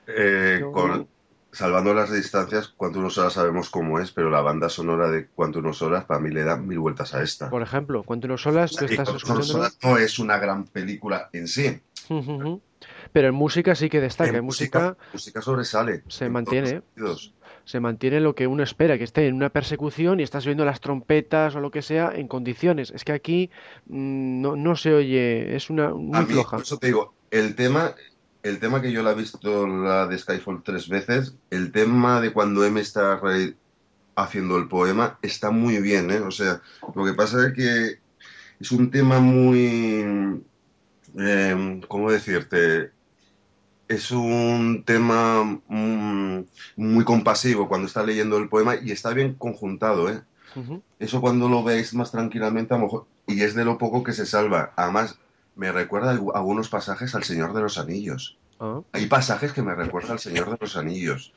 eh, Yo- con, salvando las distancias, Cuanto unos horas sabemos cómo es, pero la banda sonora de Cuanto unos horas para mí le da mil vueltas a esta. Por ejemplo, cuando unos solas tú estás Solace no es una gran película en sí. Pero en música sí que destaca. En música música sobresale. se en mantiene. se mantiene lo que uno espera, que esté en una persecución y estás oyendo las trompetas o lo que sea en condiciones. Es que aquí mm, no, no se oye, es una A muy mí, floja. por eso te digo, el tema, el tema que yo la he visto la de Skyfall tres veces, el tema de cuando M está re- haciendo el poema está muy bien, ¿eh? O sea, lo que pasa es que es un tema muy, eh, ¿cómo decirte? Es un tema mm, muy compasivo cuando está leyendo el poema y está bien conjuntado, ¿eh? Eso cuando lo veis más tranquilamente, a lo mejor, y es de lo poco que se salva. Además, me recuerda algu- algunos pasajes al Señor de los Anillos. Ah, Hay pasajes que me recuerdan al Señor de los Anillos.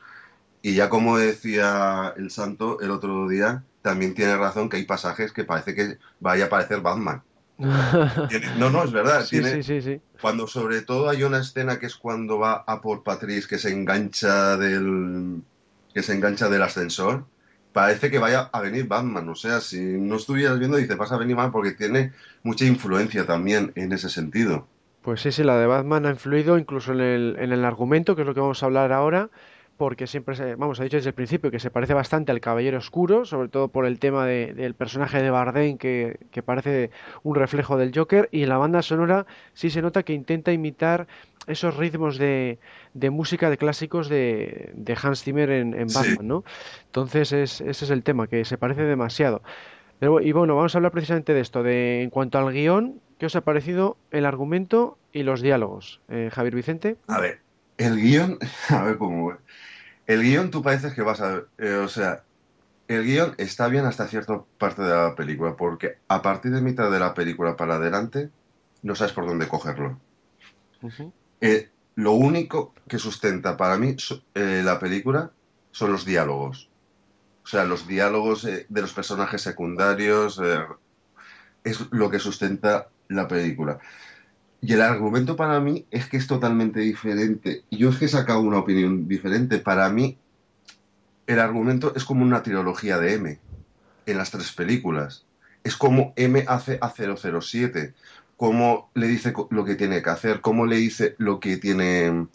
Y ya como decía el santo el otro día, también tiene razón que hay pasajes que parece que vaya a aparecer Batman. No, no, es verdad. Sí, tiene, sí, sí, sí. Cuando sobre todo hay una escena que es cuando va a por Patrice que se engancha del que se engancha del ascensor, parece que vaya a venir Batman. O sea, si no estuvieras viendo, dices vas a venir Batman porque tiene mucha influencia también en ese sentido. Pues sí, sí, la de Batman ha influido incluso en el, en el argumento, que es lo que vamos a hablar ahora, porque siempre, se, vamos, ha dicho desde el principio que se parece bastante al Caballero Oscuro, sobre todo por el tema de- del personaje de Bardem, que, que parece un reflejo del Joker, y en la banda sonora sí se nota que intenta imitar esos ritmos de, de música de clásicos de, de Hans Zimmer en, en Sí. Batman, ¿no? Entonces es, ese es el tema, que se parece demasiado. Pero, y bueno, vamos a hablar precisamente de esto, de en cuanto al guion, ¿qué os ha parecido el argumento y los diálogos? Eh, Javier Vicente. A ver, el guion, a ver cómo. El guion tú pareces que vas a ver, eh, o sea, el guion está bien hasta cierta parte de la película, porque a partir de mitad de la película para adelante no sabes por dónde cogerlo. Eh, lo único que sustenta para mí eh, la película son los diálogos. O sea, los diálogos eh, de los personajes secundarios eh, es lo que sustenta la película. Y el argumento para mí es que es totalmente diferente. Y yo es que he sacado una opinión diferente. Para mí, el argumento es como una trilogía de M en las tres películas. Es como M hace a 007 cómo le dice lo que tiene que hacer, cómo le dice lo que tiene,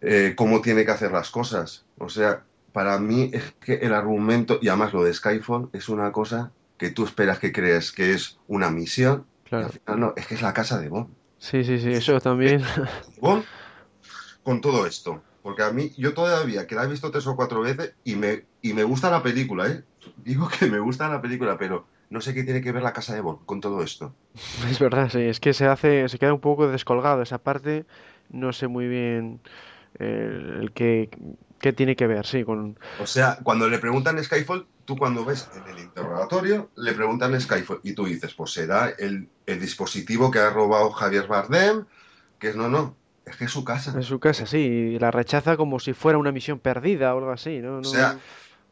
eh, cómo tiene que hacer las cosas. O sea, para mí es que el argumento, y además lo de Skyfall, es una cosa que tú esperas que crees que es una misión, y Claro. al final no, es que es la casa de Bond. Sí, sí, sí, eso también. Con todo esto. Porque a mí, yo todavía, que la he visto tres o cuatro veces y me, y me gusta la película, ¿eh? Digo que me gusta la película, pero no sé qué tiene que ver la casa de Bond con todo esto. Es verdad, sí, es que se hace, se queda un poco descolgado esa parte, no sé muy bien eh, el que, qué tiene que ver, sí, con... O sea, cuando le preguntan Skyfall, tú cuando ves en el interrogatorio, le preguntan Skyfall y tú dices, pues será el, el dispositivo que ha robado Javier Bardem, que es no, no, es que es su casa. En su casa, sí, y la rechaza como si fuera una misión perdida o algo así, ¿no? O No- sea,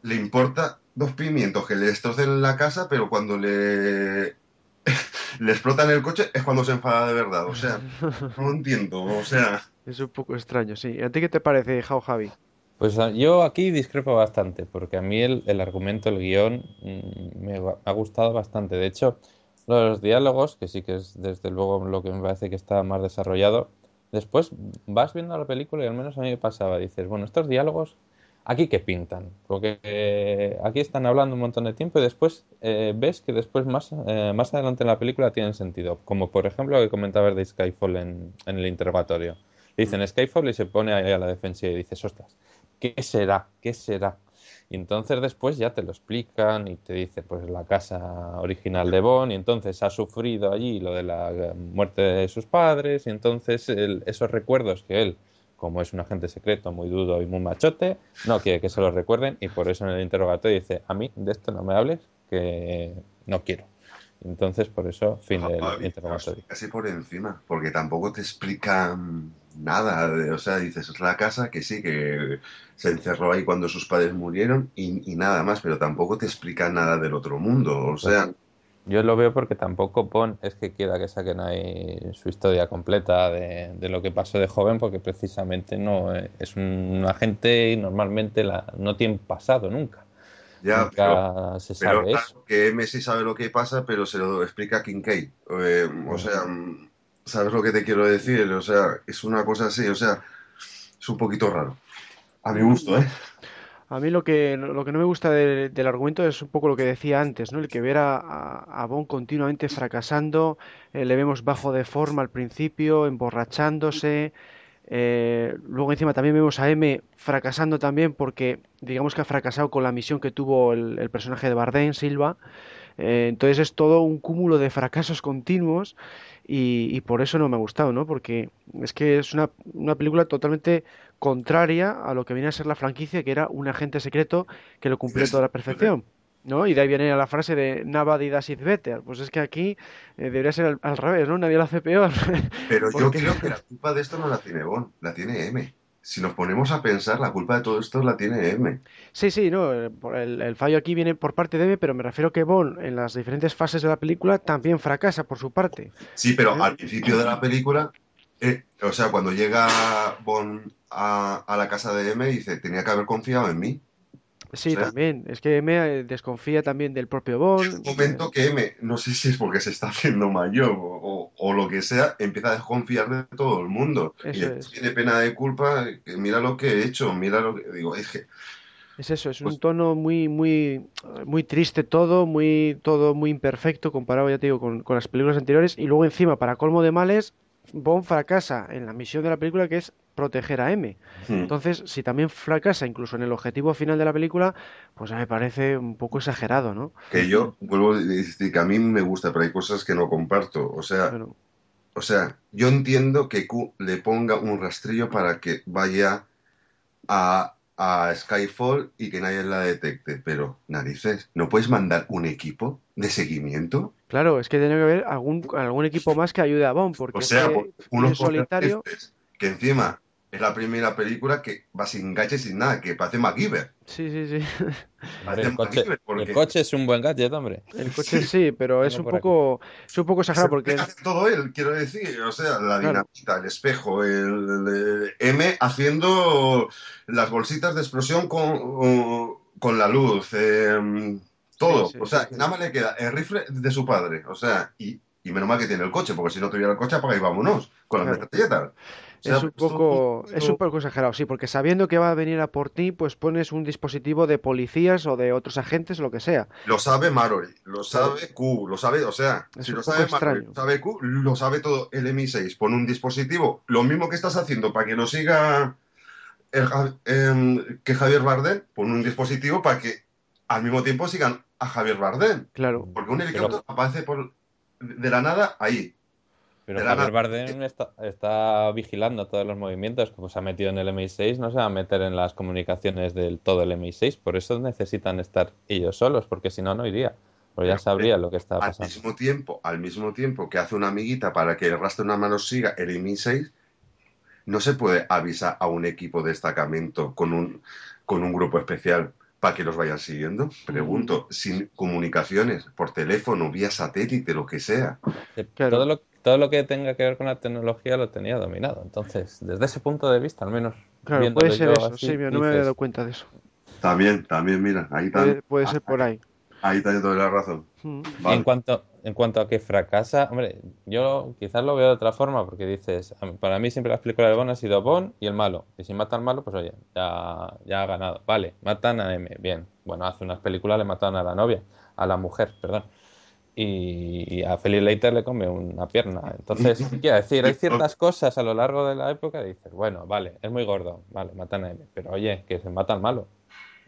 le importa dos pimientos que le destrocen la casa, pero cuando le, le explotan el coche es cuando se enfada de verdad. O sea, no entiendo. O sea, es un poco extraño, sí. ¿A ti qué te parece, Jao Javi? Pues ah, yo aquí discrepo bastante, porque a mí el, el argumento, el guion, mm, me ha gustado bastante. De hecho, los diálogos, que sí que es desde luego lo que me parece que está más desarrollado, después vas viendo la película y al menos a mí me pasaba, dices, bueno, estos diálogos ¿Aquí qué pintan? Porque eh, aquí están hablando un montón de tiempo y después eh, ves que después más, eh, más adelante en la película tienen sentido. Como por ejemplo lo que comentabas de Skyfall en, en el interrogatorio. Dicen Skyfall y se pone ahí a la defensiva y dices, ostras, ¿qué será? ¿Qué será? Y entonces después ya te lo explican y te dice, pues la casa original de Bond y entonces ha sufrido allí lo de la muerte de sus padres y entonces esos recuerdos que él como es un agente secreto muy dudo y muy machote, no quiere que se lo recuerden y por eso en el interrogatorio dice, a mí de esto no me hables, que no quiero. Entonces, por eso, fin del Ah, interrogatorio. Casi por encima, porque tampoco te explican nada. de- o sea, dices, es la casa que sí, que se encerró ahí cuando sus padres murieron y, y nada más, pero tampoco te explican nada del otro mundo. O sea, Yo lo veo porque tampoco Bond es que quiera que saquen ahí su historia completa de, de lo que pasó de joven, porque precisamente no eh, es un agente y normalmente la, no tiene pasado nunca. Ya, nunca pero, se pero sabe eso. claro, que M sí sabe lo que pasa, pero se lo explica Kincaid. Eh, o sea, ¿sabes lo que te quiero decir? O sea, es una cosa así, o sea, es un poquito raro. A mi gusto, ¿eh? A mí lo que, lo que no me gusta de- del argumento es un poco lo que decía antes, ¿no? El que ver a, a, a Bond continuamente fracasando, eh, le vemos bajo de forma al principio, emborrachándose, eh, luego encima también vemos a M fracasando también porque digamos que ha fracasado con la misión que tuvo el, el personaje de Bardem, Silva, eh, entonces es todo un cúmulo de fracasos continuos y, y por eso no me ha gustado, ¿no? Porque es que es una, una película totalmente contraria a lo que viene a ser la franquicia, que era un agente secreto que lo cumplió toda la perfección. ¿No? Y de ahí viene la frase de Nobody does it better. Pues es que aquí eh, debería ser al, al revés, ¿no? Nadie lo hace peor. Pero yo Porque- creo que la culpa de esto no la tiene Bond, la tiene M. Si nos ponemos a pensar, la culpa de todo esto la tiene M. Sí, sí, no, eh, el, el fallo aquí viene por parte de Eve, pero me refiero que Bond en las diferentes fases de la película también fracasa por su parte. Sí, pero ¿Eh? al principio de la película, eh, o sea, cuando llega Bond a, a la casa de M, dice, tenía que haber confiado en mí. Sí, O sea- también. Es que M eh, desconfía también del propio Bond. un momento que M, no sé si es porque se está haciendo mayor o, lo que sea, empieza a desconfiar de todo el mundo. y Eso tiene pena de culpa, mira lo que he hecho, mira lo que... Digo, es que... Es eso, es un Pues- tono muy, muy, muy triste todo, muy, todo muy imperfecto comparado, ya te digo, con, con las películas anteriores. Y luego encima, para colmo de males, Bond fracasa en la misión de la película que es proteger a M. hmm, Entonces, si también fracasa incluso en el objetivo final de la película, pues me parece un poco exagerado, ¿no? Que yo vuelvo a decir que a mí me gusta, pero hay cosas que no comparto. O sea, Bueno, O sea, yo entiendo que Q le ponga un rastrillo para que vaya a, a Skyfall y que nadie la detecte, pero narices, ¿no puedes mandar un equipo de seguimiento? claro, es que tiene que haber algún, algún equipo más que ayude a Bond, porque O es sea, unos solitario, contratistas que encima es la primera película que va sin gache, sin nada, que parece MacGyver. sí, sí, sí. El, coche, porque el coche es un buen gadget, hombre. El coche sí, pero es un poco, es un poco exagerado porque hacer todo él, quiero decir, o sea, la Claro. dinamita, el espejo, el, el- M haciendo las bolsitas de explosión con, con la luz, eh, todo, Sí, sí, o sea, sí. nada más le queda el rifle de su padre, o sea, y, y menos mal que tiene el coche, porque si no tuviera el coche, apaga y vámonos, con las Claro. metralletas. O sea, es un esto- poco, es un poco exagerado, sí, porque sabiendo que va a venir a por ti, pues pones un dispositivo de policías o de otros agentes lo que sea. Lo sabe Mallory, lo sabe Q, lo sabe, o sea, Es si lo sabe Mallory, lo sabe Q, lo sabe todo el MI6. Pon un dispositivo, lo mismo que estás haciendo para que lo siga el em, que Javier Bardem, pon un dispositivo para que al mismo tiempo sigan a Javier Bardem. Claro, Porque un helicóptero aparece por, de la nada ahí. Pero Javier. Bardem está, está vigilando todos los movimientos, como se ha metido en el MI6, no se va a meter en las comunicaciones del todo el MI6, por eso necesitan estar ellos solos, porque si no, no iría, porque ya sabría lo que está Al pasando. mismo tiempo, al mismo tiempo que hace una amiguita para que el rastro de una mano siga el MI6, no se puede avisar a un equipo de destacamento con un, con un grupo especial para que los vayan siguiendo. Pregunto, sin comunicaciones, por teléfono, vía satélite, lo que sea. Claro. Todo, lo, todo lo que tenga que ver con la tecnología lo tenía dominado, entonces, desde ese punto de vista, al menos claro, puede ser yo eso, así, sí, mira, no me había dado cuenta de eso. También, también, mira, ahí también. puede ser por ahí. Ahí te doy la razón. Mm. Vale. en cuanto, en cuanto a que fracasa, hombre, yo quizás lo veo de otra forma, porque dices, para mí siempre las películas de Bond han sido Bond y el malo. Y si mata al malo, pues oye, ya, ya ha ganado. Vale, matan a M, bien. Bueno, hace unas películas le mataron a la novia, a la mujer, perdón. Y, y a Felix Leiter le come una pierna. Entonces, quiero decir, hay ciertas cosas a lo largo de la época que dices, bueno, vale, es muy gordo, vale, matan a M, pero oye, que se mata al malo.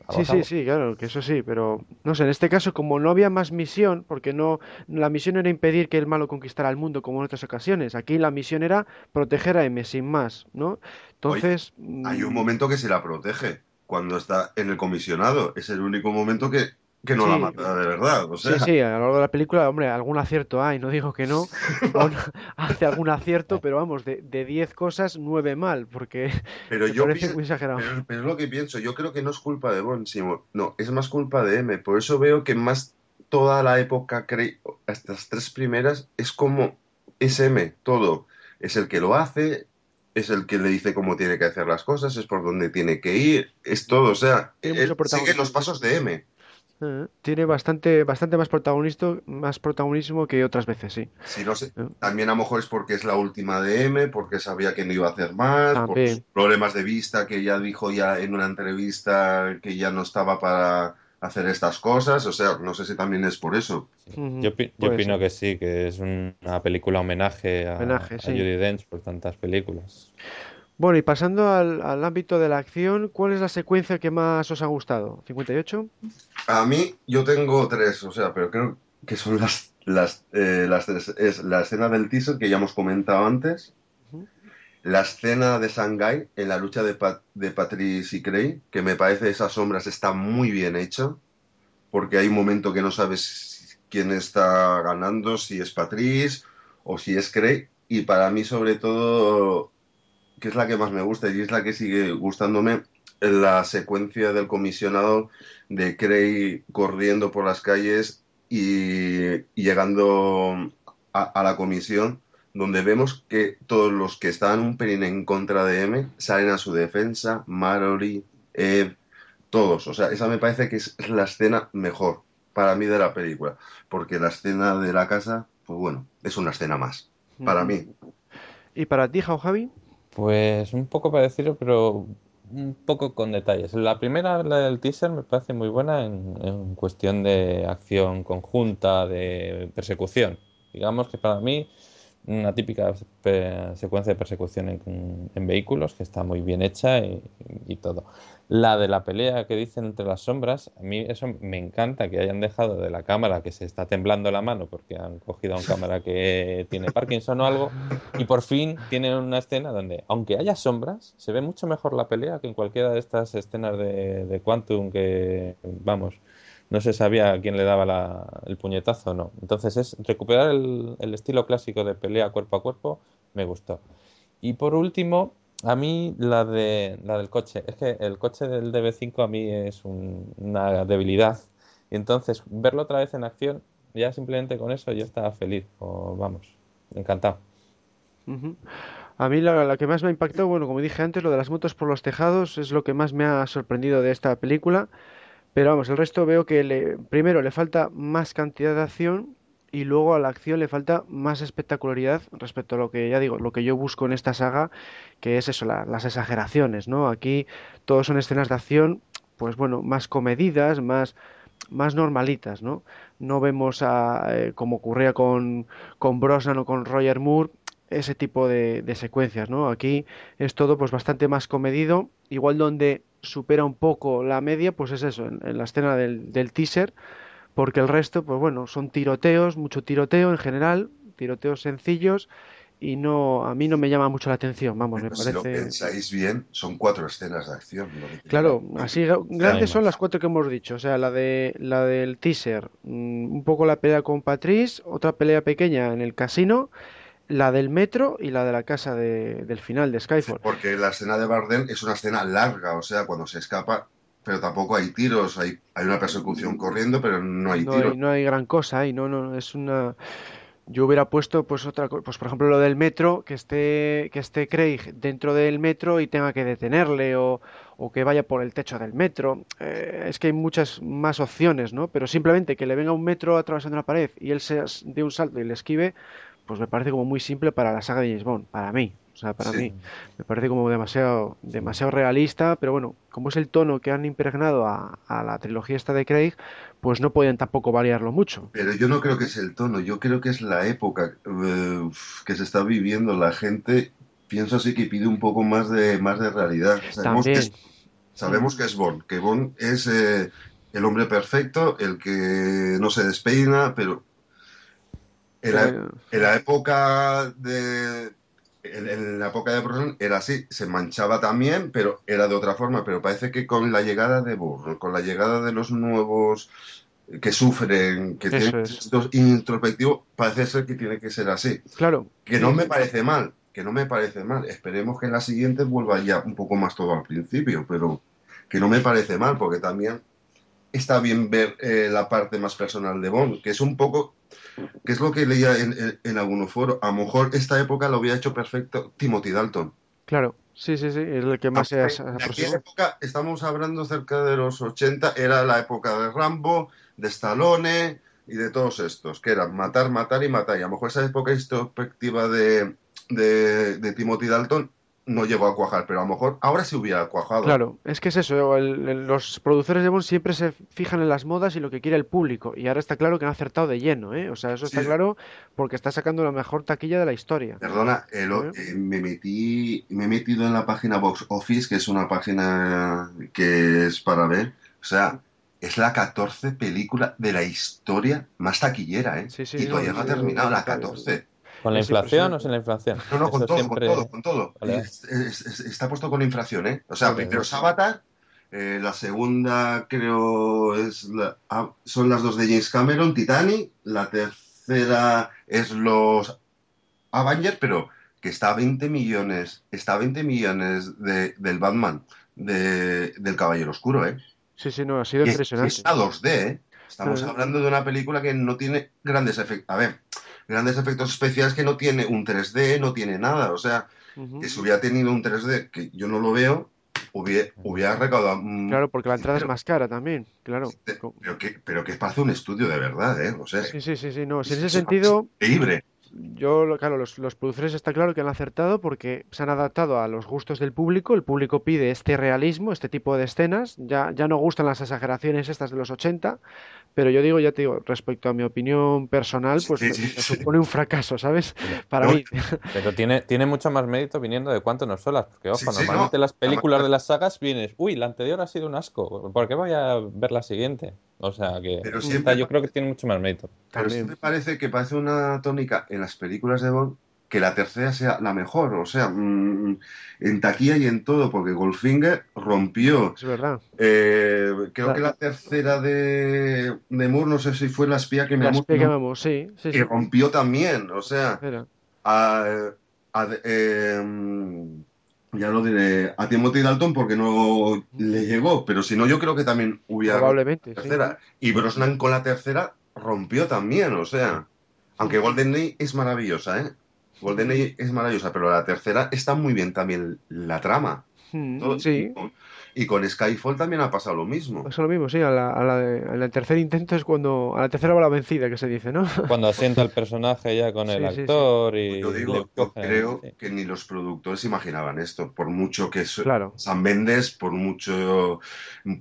Sí, sí, sí, claro, que eso sí, pero no sé, en este caso como no había más misión, porque no la misión era impedir que el malo conquistara el mundo como en otras ocasiones, aquí la misión era proteger a M sin más, ¿no? Entonces, Hay un mm, momento que se la protege cuando está en el comisionado. Es el único momento que, que no la Sí. mata de verdad. O Sí, sea, sí, a lo largo de la película, hombre, algún acierto hay, no digo que no, hace algún acierto, pero vamos, de, de 10 cosas, 9 mal, porque pero yo parece pienso, muy exagerado. pero, pero es lo que pienso. Yo creo que no es culpa de Bond, sino, no, es más culpa de M. Por eso veo que más toda la época, Craig, estas tres primeras, es como es M, todo. Es el que lo hace, es el que le dice cómo tiene que hacer las cosas, es por dónde tiene que ir, es todo. O sea, él sigue los pasos de M. Eh, Tiene bastante, bastante más protagonismo, más protagonismo que otras veces, sí. Si no sé, Eh. también a lo mejor es porque es la última de M, porque sabía que no iba a hacer más, por sus problemas de vista, que ya dijo ya en una entrevista que ya no estaba para hacer estas cosas. O sea, no sé si también es por eso. Yo, yo opino ser. que sí, que es una película homenaje a, Homenaje, a sí. Judi Dench por tantas películas. Bueno, y pasando al, al ámbito de la acción, ¿cuál es la secuencia que más os ha gustado? ¿58? A mí, yo tengo tres, o sea, pero creo que son las, las, eh, las tres. Es la escena del teaser que ya hemos comentado antes, la escena de Shanghai en la lucha de, Pat- de Patrice y Cray, que me parece esas sombras está muy bien hecho, porque hay un momento que no sabes quién está ganando, si es Patrice o si es Cray, y para mí sobre todo, que es la que más me gusta y es la que sigue gustándome, la secuencia del comisionado de Cray corriendo por las calles y, y llegando a, a la comisión, donde vemos que todos los que estaban un pelín en contra de M salen a su defensa, Mallory, Ed, todos. O sea, esa me parece que es la escena mejor para mí de la película, porque la escena de la casa, pues bueno, es una escena más, para mí. ¿Y para ti, Jao Javi? Pues un poco parecido, pero un poco con detalles. La primera, la del teaser, me parece muy buena en, en cuestión de acción conjunta, de persecución. Digamos que para mí una típica secuencia de persecución en, en vehículos que está muy bien hecha y, y todo. La de la pelea que dicen entre las sombras, a mí eso me encanta que hayan dejado de la cámara que se está temblando la mano porque han cogido a un cámara que tiene Parkinson o algo y por fin tienen una escena donde, aunque haya sombras, se ve mucho mejor la pelea que en cualquiera de estas escenas de, de Quantum que, vamos, no se sabía a quién le daba la- el puñetazo o no. Entonces es recuperar el, el estilo clásico de pelea cuerpo a cuerpo, me gustó. Y por último, a mí la de la del coche. Es que el coche del DB5 a mí es un- una debilidad. Y entonces verlo otra vez en acción, ya simplemente con eso yo estaba feliz. O vamos, encantado. A mí la, la que más me ha impactado, bueno, como dije antes, lo de las motos por los tejados es lo que más me ha sorprendido de esta película. Pero vamos, el resto veo que le, primero le falta más cantidad de acción y luego a la acción le falta más espectacularidad respecto a lo que ya digo, lo que yo busco en esta saga, que es eso, la- las exageraciones, ¿no? Aquí todos son escenas de acción, pues bueno, más comedidas, más, más normalitas, ¿no? No vemos a, eh, como ocurría con, con Brosnan o con Roger Moore, ese tipo de, de secuencias, ¿no? Aquí es todo pues bastante más comedido, igual donde supera un poco la media, pues es eso, en, en la escena del, del teaser, porque el resto, pues bueno, son tiroteos, mucho tiroteo en general, tiroteos sencillos, y no, a mí no me llama mucho la atención, vamos, me Pero si lo parece... pensáis bien, son cuatro escenas de acción. Claro, así gra- grandes son las cuatro que hemos dicho. O sea, la de la del teaser, mm, un poco la pelea con Patrice, otra pelea pequeña en el casino, la del metro y la de la casa de- del final de Skyfall. Porque la escena de Bardem es una escena larga, o sea, cuando se escapa, pero tampoco hay tiros, hay, hay una persecución corriendo, pero no hay No tiros. hay, no hay gran cosa ahí, no, no, es una... yo hubiera puesto pues otra pues por ejemplo lo del metro que esté que esté Craig dentro del metro y tenga que detenerle o, o que vaya por el techo del metro. Eh, es que hay muchas más opciones no pero simplemente que le venga un metro atravesando la pared y él se dé un salto y le esquive pues me parece como muy simple para la saga de James Bond para mí o sea para mí me parece como demasiado demasiado realista pero bueno como es el tono que han impregnado a, a la trilogía esta de Craig pues no podían tampoco variarlo mucho. Pero yo no creo que es el tono, yo creo que es la época eh, que se está viviendo. La gente, pienso así, que pide un poco más de, más de realidad. Sabemos, que es, sabemos que es Bond, que Bond es eh, el hombre perfecto, el que no se despeina, pero en la, en la época de, en, en, la época de Brosnan era así, se manchaba también, pero era de otra forma. Pero parece que con la llegada de Burr, con la llegada de los nuevos que sufren, que Eso tienen es. introspectivo, parece ser que tiene que ser así. Claro. Que no me parece mal, que no me parece mal. Esperemos que en la siguiente vuelva ya un poco más todo al principio, pero que no me parece mal, porque también está bien ver eh, la parte más personal de Bond, que es un poco que es lo que leía en, en, en algunos foros. A lo mejor esta época lo había hecho perfecto Timothy Dalton. Claro, sí, sí, sí, es el que más se ha En época, estamos hablando cerca de los 80, era la época de Rambo, de Stallone y de todos estos, que eran matar, matar y matar. Y a lo mejor esa época introspectiva de, de, de Timothy Dalton no llegó a cuajar, pero a lo mejor ahora sí hubiera cuajado. Claro, es que es eso, el, el, los productores de Bond siempre se fijan en las modas y lo que quiere el público, y ahora está claro que han acertado de lleno, ¿eh? O sea, eso está sí. claro porque está sacando la mejor taquilla de la historia. Perdona, el, ¿Eh? Eh, me metí, me he metido en la página Box Office, que es una página que es para ver, o sea, es la 14 película de la historia más taquillera, ¿eh? Sí, sí, y todavía no, no ha terminado la 14. ¿Con la inflación o sin la inflación? No, no, con todo, siempre... con todo, con todo, vale. es, es, es, está puesto con inflación, ¿eh? O sea, vale, primero es Avatar, eh, la segunda creo es la, ah, son las dos de James Cameron, Titanic, la tercera es los Avengers, pero que está a 20 millones, está a 20 millones de, del Batman, de, del Caballero Oscuro, ¿eh? Sí, sí, no, ha sido y impresionante. Es, está 2D, ¿eh? Estamos hablando de una película que no tiene grandes efectos. A ver, grandes efectos especiales que no tiene un 3D, no tiene nada. O sea, uh -huh. que si hubiera tenido un 3D, que yo no lo veo, hubiera, hubiera recaudado. Claro, porque la entrada pero, es más cara también, claro. Pero que, pero que es para hacer un estudio de verdad, ¿eh? O sea, sí, sí, sí, sí. No, si en ese sentido. Increíble yo, claro, los, los, productores está claro que han acertado porque se han adaptado a los gustos del público. El público pide este realismo, este tipo de escenas. Ya, ya no gustan las exageraciones estas de los 80, pero yo digo, ya te digo, respecto a mi opinión personal, pues sí, sí, me, sí. supone un fracaso, ¿sabes? Para no, mí. Pero tiene, tiene mucho más mérito viniendo de cuánto nos solas, porque ojo, normalmente no. las películas de las sagas vienes, uy, la anterior ha sido un asco, ¿por qué voy a ver la siguiente? O sea que pero siempre, yo creo que tiene mucho más mérito. Pero siempre parece que parece una tónica en las películas de Bond que la tercera sea la mejor, o sea, mmm, en taquilla y en todo, porque Goldfinger rompió. Es verdad. Eh, creo que la tercera de, de Moore, no sé si fue La espía que me La espía que me amó, sí, sí, Que sí. rompió también, o sea, a, a, eh, ya lo diré, a Timothy Dalton porque no le llegó, pero si no, yo creo que también hubiera. Probablemente. Tercera. Y Brosnan con la tercera rompió también, o sea. Aunque Golden es maravillosa, ¿eh? Golden Age es maravillosa, pero la tercera está muy bien también la trama. Mm, Todo, sí. Y con Skyfall también ha pasado lo mismo. Eso lo mismo, sí. A la, a la de, a el tercer intento es cuando. A la tercera va la vencida, que se dice, ¿no? Cuando asienta el personaje ya con el sí, actor sí, y. Yo digo, yo creo que ni los productores imaginaban esto. Por mucho que claro. San Mendes, por mucho.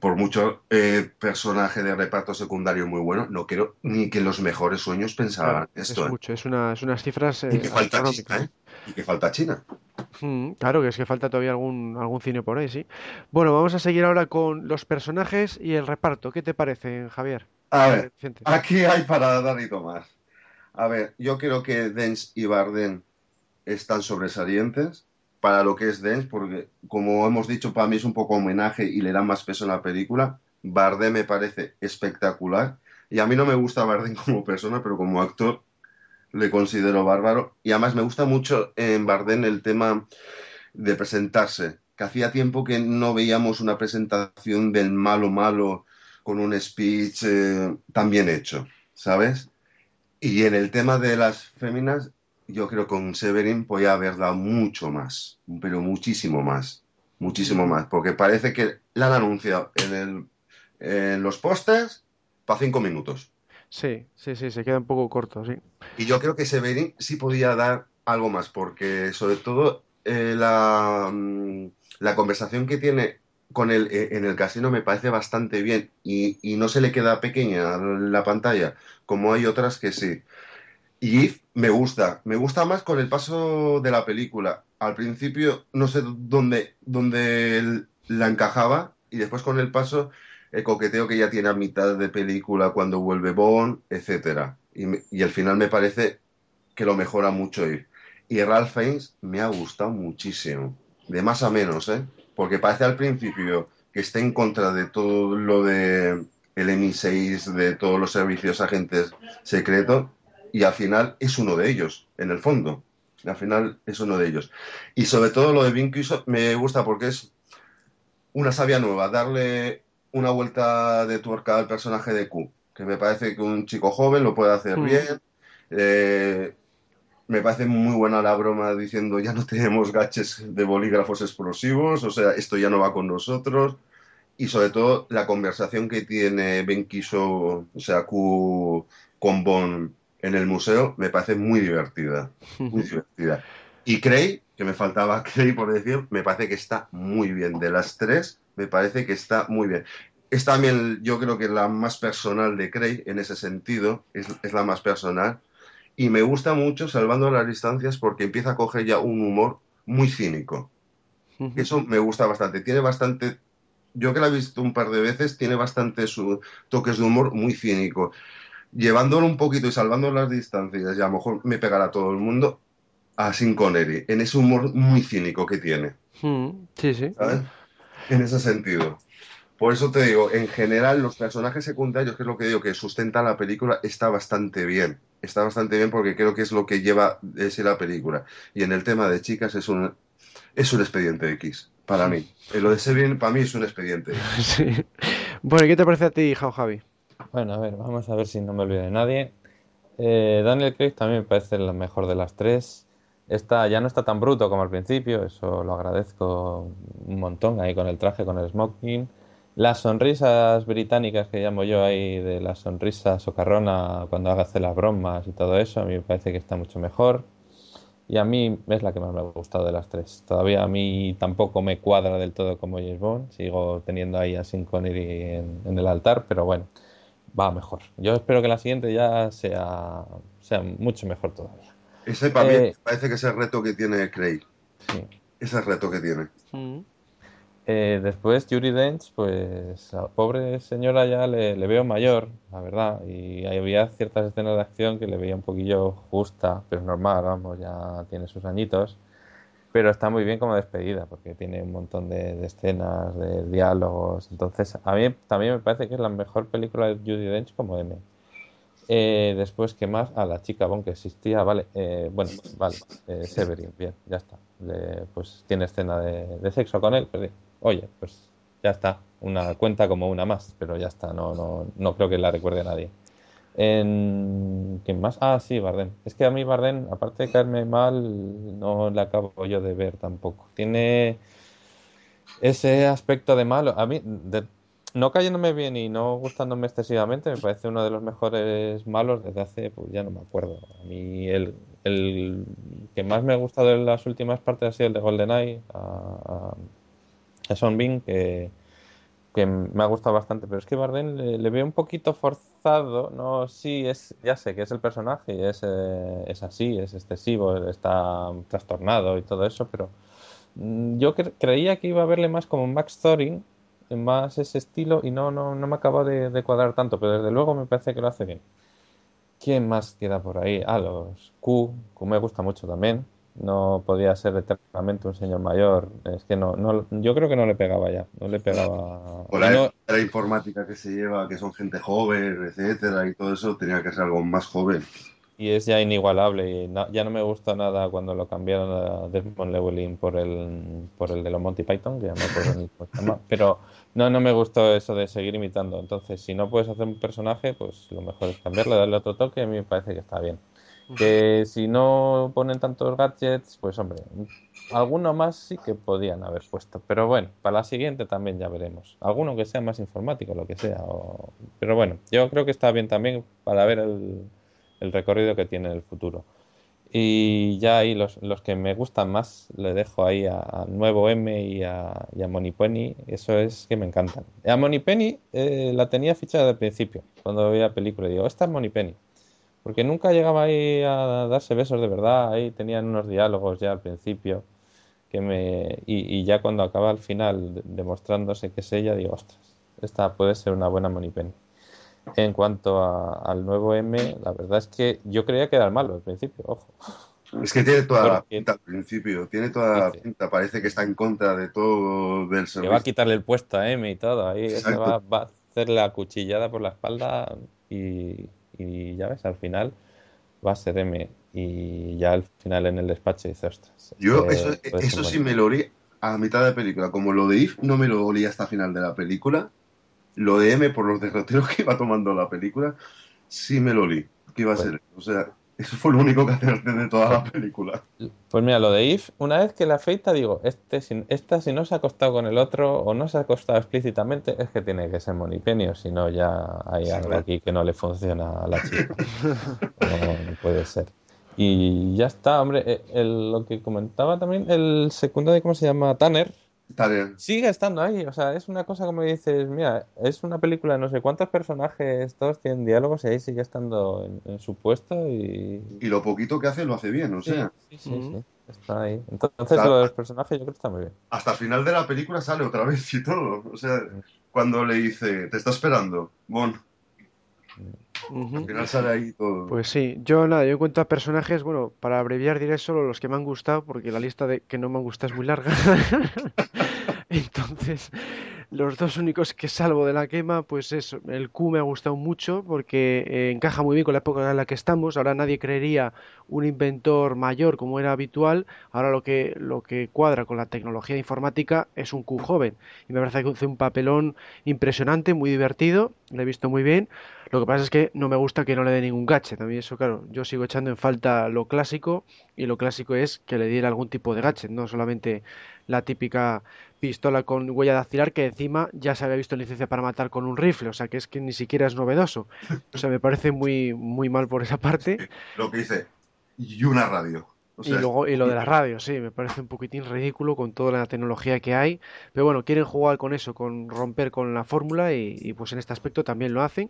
Por mucho eh, personaje de reparto secundario muy bueno, no creo ni que los mejores sueños pensaban claro, esto. Es ¿eh? mucho, es, una, es unas cifras. Eh, y que falta ¿eh? Y que falta China. Mm, claro, que es que falta todavía algún, algún cine por ahí, sí. Bueno, vamos a seguir ahora con los personajes y el reparto. ¿Qué te parece, Javier? A ver, aquí hay para dar y tomar. A ver, yo creo que Dens y Barden están sobresalientes para lo que es Dens, porque como hemos dicho, para mí es un poco homenaje y le da más peso en la película. Barden me parece espectacular. Y a mí no me gusta Barden como persona, pero como actor le considero bárbaro. Y además me gusta mucho en Bardem el tema de presentarse, que hacía tiempo que no veíamos una presentación del malo malo con un speech eh, tan bien hecho, ¿sabes? Y en el tema de las féminas, yo creo que con Severin podía haber dado mucho más, pero muchísimo más, muchísimo más, porque parece que la han anunciado en, el, en los pósters para cinco minutos. Sí, sí, sí, se queda un poco corto, sí. Y yo creo que Severin sí podía dar algo más, porque sobre todo eh, la, mm, la conversación que tiene con él eh, en el casino me parece bastante bien y, y no se le queda pequeña la pantalla, como hay otras que sí. Y Eve me gusta, me gusta más con el paso de la película. Al principio no sé dónde, dónde la encajaba y después con el paso el coqueteo que ya tiene a mitad de película cuando vuelve Bond, etcétera. Y, al final me parece que lo mejora mucho Eve. Y Ralph Fiennes me ha gustado muchísimo, de más a menos, ¿eh? Porque parece al principio que está en contra de todo lo de el MI6, de todos los servicios agentes secretos, y al final es uno de ellos, en el fondo. Al final es uno de ellos. Y sobre todo lo de Vin Diesel me gusta porque es una savia nueva, darle una vuelta de tuerca al personaje de Q, que me parece que un chico joven lo puede hacer Mm. bien. Eh, me parece muy buena la broma diciendo ya no tenemos gaches de bolígrafos explosivos, o sea, esto ya no va con nosotros. Y sobre todo la conversación que tiene Ben Quiso, o sea, Q con Bon en el museo, me parece muy divertida, muy divertida. Y Cray, que me faltaba Cray por decir, me parece que está muy bien. De las tres, me parece que está muy bien. Es también, yo creo que la más personal de Cray en ese sentido, es, es la más personal. Y me gusta mucho, salvando las distancias, porque empieza a coger ya un humor muy cínico. Eso me gusta bastante. Tiene bastante, yo que la he visto un par de veces, tiene bastante su toques de humor muy cínico. Llevándolo un poquito y salvando las distancias, y a lo mejor me pegará todo el mundo a Sin Connery, en ese humor muy cínico que tiene. Mm, Sí, sí. ¿sabes? En ese sentido. Por eso te digo, en general, los personajes secundarios, que es lo que digo, que sustenta la película, está bastante bien. Está bastante bien porque creo que es lo que lleva de sí la película. Y en el tema de chicas es un, es un expediente X, para mí. Eh, Lo de Severin, para mí, es un expediente. Sí. Bueno, ¿y qué te parece a ti, Jao Javi? Bueno, a ver, vamos a ver si no me olvido de nadie. Eh, Daniel Craig también me parece la mejor de las tres. Está, ya no está tan bruto como al principio, eso lo agradezco un montón ahí con el traje, con el smoking. Las sonrisas británicas que llamo yo ahí, de la sonrisa socarrona cuando hace las bromas y todo eso, a mí me parece que está mucho mejor. Y a mí es la que más me ha gustado de las tres. Todavía a mí tampoco me cuadra del todo como James Bond. Sigo teniendo ahí a Sean Connery en, en el altar, pero bueno, va mejor. Yo espero que la siguiente ya sea, sea mucho mejor todavía. Ese para mí Eh, parece que es el reto que tiene Craig. Sí. Es el reto que tiene. Mm. Eh, después, Yuri Dench, pues a la pobre señora ya le, le veo mayor, la verdad, y había ciertas escenas de acción que le veía un poquillo justa, pero normal, vamos, ya tiene sus añitos, pero está muy bien como despedida, porque tiene un montón de, de escenas, de diálogos, entonces a mí también me parece que es la mejor película de Yuri Dench como M. Eh, después, ¿qué más? Ah, la chica Bond que existía, vale, eh, bueno, vale, eh, Severin, bien, ya está. Pues tiene escena de, sexo con él, pues oye, pues ya está, una cuenta como una más, pero ya está, no, no, no creo que la recuerde a nadie. ¿Quién más? Ah, sí, Bardem. Es que a mí Bardem, aparte de caerme mal, no le acabo yo de ver tampoco. Tiene ese aspecto de malo. A mí, de- no cayéndome bien y no gustándome excesivamente, me parece uno de los mejores malos desde hace, pues ya no me acuerdo. A mí el, el que más me ha gustado en las últimas partes ha sido el de GoldenEye, a, a, que, que me ha gustado bastante, pero es que Bardem le, le veo un poquito forzado, no, sí, es, ya sé que es el personaje y es, eh, es así, es excesivo, está trastornado y todo eso, pero mm, yo cre- creía que iba a verle más como Max Thorin, más ese estilo y no, no, no me acaba de, de cuadrar tanto, pero desde luego me parece que lo hace bien. ¿Quién más queda por ahí? Ah, los Q, Q me gusta mucho también. No podía ser eternamente un señor mayor. Es que no, no, yo creo que no le pegaba ya. No le pegaba. Por la, y no- la informática que se lleva, que son gente joven, etcétera, y todo eso, tenía que ser algo más joven. Y es ya inigualable. Y no- ya no me gusta nada cuando lo cambiaron a Desmond Llewellyn por el, por el de los Monty Python, que ya me acuerdo. Pero no, no me gustó eso de seguir imitando. Entonces, si no puedes hacer un personaje, pues lo mejor es cambiarle, darle otro toque. A mí me parece que está bien. Que si no ponen tantos gadgets, pues hombre, alguno más sí que podían haber puesto. Pero bueno, para la siguiente también ya veremos. Alguno que sea más informático, lo que sea. o- Pero bueno, yo creo que está bien también para ver el, el recorrido que tiene el futuro. Y ya ahí los, los que me gustan más le dejo ahí a, a Nuevo M y a, y Monipenny. Eso es que me encantan. A Monipenny eh, la tenía fichada de principio, cuando veía la película. Digo, esta es Monipenny. Porque nunca llegaba ahí a darse besos de verdad. Ahí tenían unos diálogos ya al principio. Que me, y, ya cuando acaba al final de- demostrándose que es ella, digo, ostras, esta puede ser una buena Monipenny. En cuanto a- al nuevo M, la verdad es que yo creía que era el malo al principio, ojo. Es que tiene toda la pinta al principio, tiene toda la pinta, parece que está en contra de todo del Que va a servicio. quitarle el puesto a M y todo. Ahí va, va a hacer la cuchillada por la espalda y, y ya ves, al final va a ser M. Y ya al final en el despacho dice, ostras. Yo eso, eso sí bueno". me lo olí a mitad de película, como lo de If no me lo olí hasta final de la película, lo de M por los derroteros que iba tomando la película, sí me lo olí, que iba a Bueno. ser, o sea, eso fue lo único que acerté de toda la película. Pues mira, lo de If, una vez que la afeita, digo, este, si, esta si no se ha acostado con el otro o no se ha acostado explícitamente, es que tiene que ser Monipenio, si no ya hay Sí, algo aquí que no le funciona a la chica. No, no puede ser. Y ya está, hombre, eh, el- lo que comentaba también, el secundario, ¿cómo se llama? Tanner, Tarea. sigue estando ahí, o sea, es una cosa como dices, mira, es una película de no sé cuántos personajes, todos tienen diálogos y ahí sigue estando en, en su puesto y... Y lo poquito que hace lo hace bien, o sea, Sí, sí, sí, está ahí. Entonces, Está- lo de los personajes yo creo que está muy bien. hasta el final de la película sale otra vez y todo, o sea, cuando le dice, te está esperando, Bon, Al final sale ahí todo. Pues sí, yo nada, yo en cuanto a personajes, bueno, para abreviar diré solo los que me han gustado, porque la lista de que no me han gustado es muy larga. Entonces, los dos únicos que salvo de la quema, pues eso, el Q me ha gustado mucho porque eh, encaja muy bien con la época en la que estamos. Ahora nadie creería un inventor mayor como era habitual. Ahora lo que, lo que cuadra con la tecnología informática es un Q joven. Y me parece que hace un papelón impresionante, muy divertido, lo he visto muy bien. Lo que pasa es que no me gusta que no le dé ningún gadget. A mí eso, claro, yo sigo echando en falta lo clásico y lo clásico es que le diera algún tipo de gadget, no solamente la típica pistola con huella dactilar que encima ya se había visto en licencia para matar con un rifle, o sea que es que ni siquiera es novedoso. O sea, me parece muy, muy mal por esa parte. Lo que dice, y una radio. O Y luego, y lo de la radio, sí, me parece un poquitín ridículo con toda la tecnología que hay. Pero bueno, quieren jugar con eso, con romper con la fórmula y, y pues en este aspecto también lo hacen.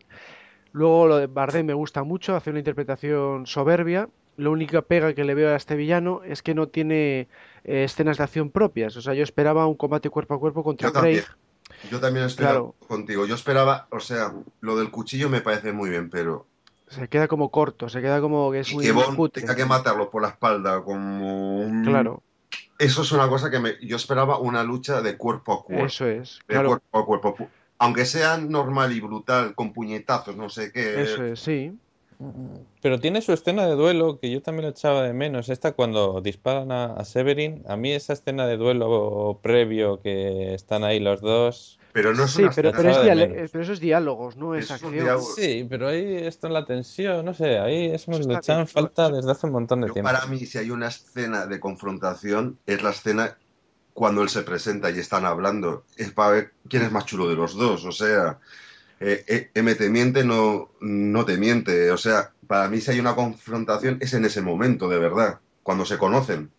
Luego lo de Bardem me gusta mucho, hace una interpretación soberbia. La única pega que le veo a este villano es que no tiene eh, escenas de acción propias. O sea, yo esperaba un combate cuerpo a cuerpo contra Yo también. Yo también estoy de Claro. contigo. Yo esperaba, o sea, lo del cuchillo me parece muy bien, pero Se queda como corto, se queda como que es y muy que Bond tenga que matarlo por la espalda como un... Claro, Eso es una cosa que me... yo esperaba una lucha de cuerpo a cuerpo. eso es. de Claro, cuerpo a cuerpo. Aunque sea normal y brutal, con puñetazos, no sé qué. eso es, sí. Pero tiene su escena de duelo que yo también lo echaba de menos. Esta cuando disparan a, a Severin. A mí esa escena de duelo previo que están ahí los dos. Pero no es Sí, una pero, escena- pero, es pero eso es diálogos, no es acción. Sí, pero ahí está en la tensión, no sé, ahí eso Eso lo falta desde hace un montón de Yo, tiempo. para mí, si hay una escena de confrontación, es la escena cuando él se presenta y están hablando. Es para ver quién es más chulo de los dos. O sea, eh, eh, M te miente, no, no te miente. O sea, para mí, si hay una confrontación, es en ese momento, de verdad, cuando se conocen.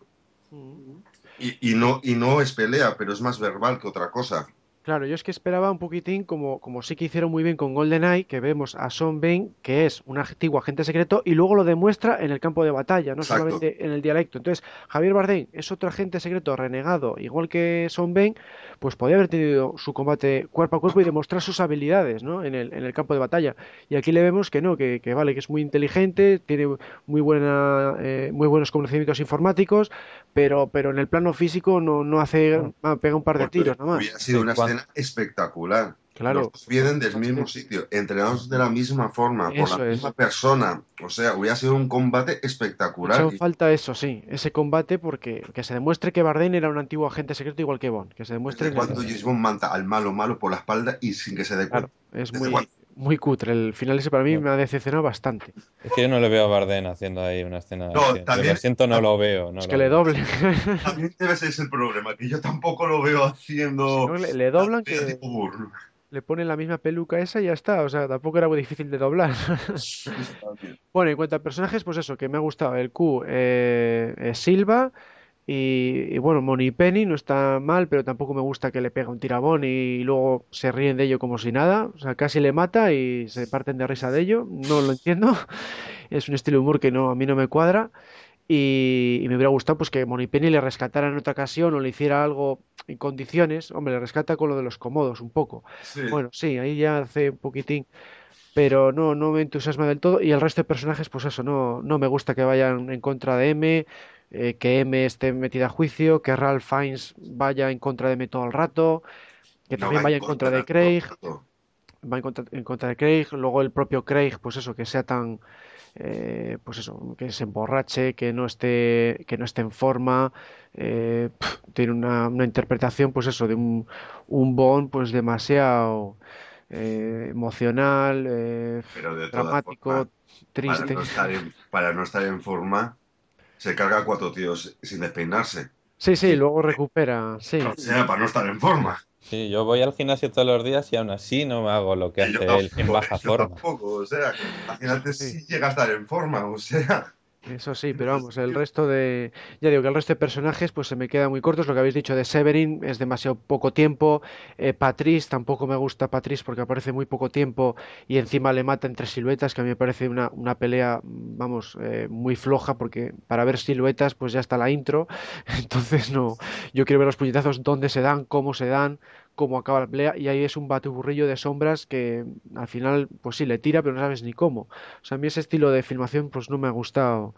Y, y no, y no es pelea, pero es más verbal que otra cosa. Claro, yo es que esperaba un poquitín como, como sí que hicieron muy bien con GoldenEye, que vemos a Sean Bain, que es un antiguo agente secreto, y luego lo demuestra en el campo de batalla, no Exacto. solamente en el dialecto. Entonces, Javier Bardem es otro agente secreto renegado, igual que Sean Bain, pues podía haber tenido su combate cuerpo a cuerpo y demostrar sus habilidades, ¿no? En el, en el campo de batalla. Y aquí le vemos que no, que, que vale, que es muy inteligente, tiene muy buena, eh, muy buenos conocimientos informáticos, pero, pero en el plano físico no, no hace, pega un par de tiros nada más. Escena espectacular. Claro. Los dos vienen del mismo sitio, entrenados de la misma forma, por la es. misma persona. O sea, hubiera sido un combate espectacular. Falta eso, sí, ese combate porque que se demuestre que Bardem era un antiguo agente secreto igual que Bond, que se demuestre Desde cuando James Bond manta al malo malo por la espalda y sin que se dé Claro, cuenta. es ¿Desde muy? Muy cutre. El final ese para mí me ha decepcionado bastante. Es que yo no le veo a Bardem haciendo ahí una escena. de No. Yo también- lo siento, no lo veo. no Es lo que le veo. doblen. También debe ser ese el problema, que yo tampoco lo veo haciendo. No, le, le doblan que le ponen la misma peluca esa y ya está. O sea, tampoco era muy difícil de doblar. Bueno, en cuanto a personajes, pues eso, que me ha gustado. El Q, eh, eh, Silva y, y bueno, Moni Penny no está mal, pero tampoco me gusta que le pega un tirabón y, luego se ríen de ello como si nada. O sea, casi le mata y se parten de risa de ello. No lo entiendo. Es un estilo de humor que no, a mí no me cuadra. Y, y me hubiera gustado pues que Penny le rescatara en otra ocasión o le hiciera algo en condiciones. Hombre, le rescata con lo de los comodos un poco. Sí. Bueno, sí, ahí ya hace un poquitín, pero no, no me entusiasma del todo. Y el resto de personajes, pues eso, no, no me gusta que vayan en contra de M, eh, que M esté metida a juicio, que Ralph Fiennes vaya en contra de M todo el rato, que No también va vaya en contra de Craig, va en contra, en contra de Craig, luego el propio Craig, pues eso, que sea tan, eh, pues eso, que se emborrache, que no esté, que no esté en forma, eh, tiene una, una interpretación, pues eso, de un, un Bond, pues demasiado eh, emocional, eh, Pero de dramático, para triste. no, estar en, para no estar en forma, se carga a cuatro tíos sin despeinarse. Sí, sí, luego recupera, sí. O sea, para no estar en forma. Sí, yo voy al gimnasio todos los días y aún así no hago lo que hace él en baja yo forma. tampoco, o sea, imagínate Sí. si llega a estar en forma, o sea. Eso sí, pero vamos, el resto de, ya digo que el resto de personajes pues se me queda muy cortos. Lo que habéis dicho de Severin es demasiado poco tiempo. Eh, Patrice tampoco me gusta Patrice porque aparece muy poco tiempo y encima le mata entre siluetas, que a mí me parece una, una pelea, vamos, eh, muy floja porque para ver siluetas pues ya está la intro. Entonces no, yo quiero ver los puñetazos dónde se dan, cómo se dan, cómo acaba la pelea y ahí es un batuburrillo de sombras que al final pues sí le tira pero no sabes ni cómo. O sea, a mí ese estilo de filmación pues no me ha gustado.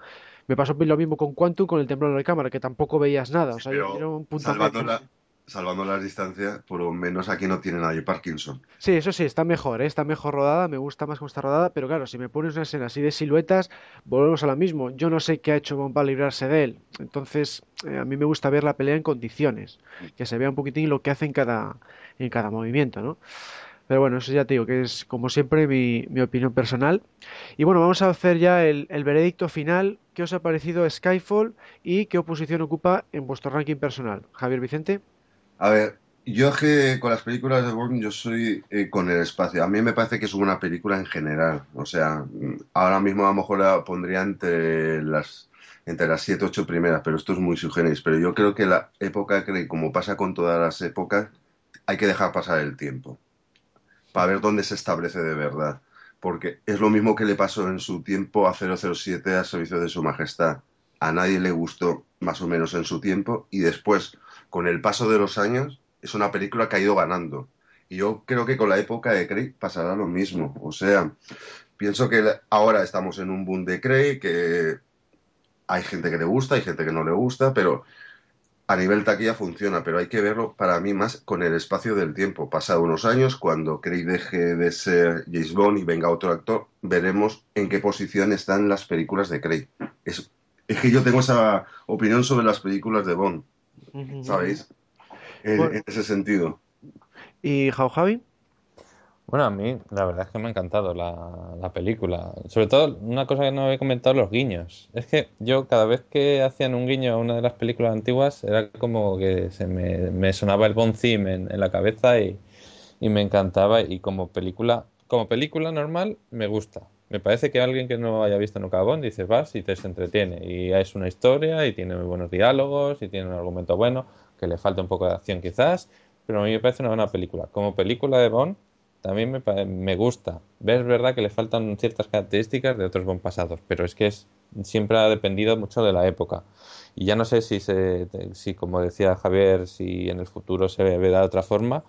Me pasó lo mismo con Quantum, con el temblor de cámara, que tampoco veías nada. O sea, Pero era un puntazo. salvando, la- salvando las distancias, por lo menos aquí no tiene nadie Parkinson. Sí, eso sí, está mejor, ¿eh? Está mejor rodada, me gusta más cómo está rodada, pero claro, si me pones una escena así de siluetas, volvemos a lo mismo. Yo no sé qué ha hecho para librarse de él. Entonces, eh, a mí me gusta ver la pelea en condiciones, que se vea un poquitín lo que hace en cada, en cada movimiento, ¿no? Pero bueno, eso ya te digo que es, como siempre, mi, mi opinión personal. Y bueno, vamos a hacer ya el, el veredicto final. ¿Qué os ha parecido Skyfall y qué oposición ocupa en vuestro ranking personal? Javier Vicente. A ver, yo que con las películas de Bond yo soy eh, con el espacio. A mí me parece que es una película en general. O sea, mm, ahora mismo a lo mejor la pondría entre las entre las siete ocho primeras, pero esto es muy subgéneris. Pero yo creo que la época, que como pasa con todas las épocas, hay que dejar pasar el tiempo para ver dónde se establece de verdad. Porque es lo mismo que le pasó en su tiempo a 007 a servicio de su majestad. A nadie le gustó más o menos en su tiempo y después, con el paso de los años, es una película que ha ido ganando. Y yo creo que con la época de Craig pasará lo mismo. O sea, pienso que ahora estamos en un boom de Craig, que hay gente que le gusta, hay gente que no le gusta, pero a nivel taquilla funciona, pero hay que verlo para mí más con el espacio del tiempo. Pasado unos años, cuando Craig deje de ser James Bond y venga otro actor, veremos en qué posición están las películas de Craig. Es, es que yo tengo esa opinión sobre las películas de Bond, ¿sabéis? En, Bueno. en ese sentido. ¿Y Jau Javi? Bueno, a mí la verdad es que me ha encantado la, la película. Sobre todo, una cosa que no he comentado, los guiños. Es que yo cada vez que hacían un guiño a una de las películas antiguas, era como que se me, me sonaba el theme en, en la cabeza y, y me encantaba. Y como película, como película normal, me gusta. Me parece que alguien que no haya visto nunca Bond, dices, vas y te se entretiene. Y es una historia y tiene muy buenos diálogos y tiene un argumento bueno, que le falta un poco de acción quizás, pero a mí me parece una buena película. Como película de Bond, también me, me gusta. Es verdad que le faltan ciertas características de otros Bond pasados, pero es que es, siempre ha dependido mucho de la época. Y ya no sé si, si, como decía Javier, si en el futuro se ve de otra forma,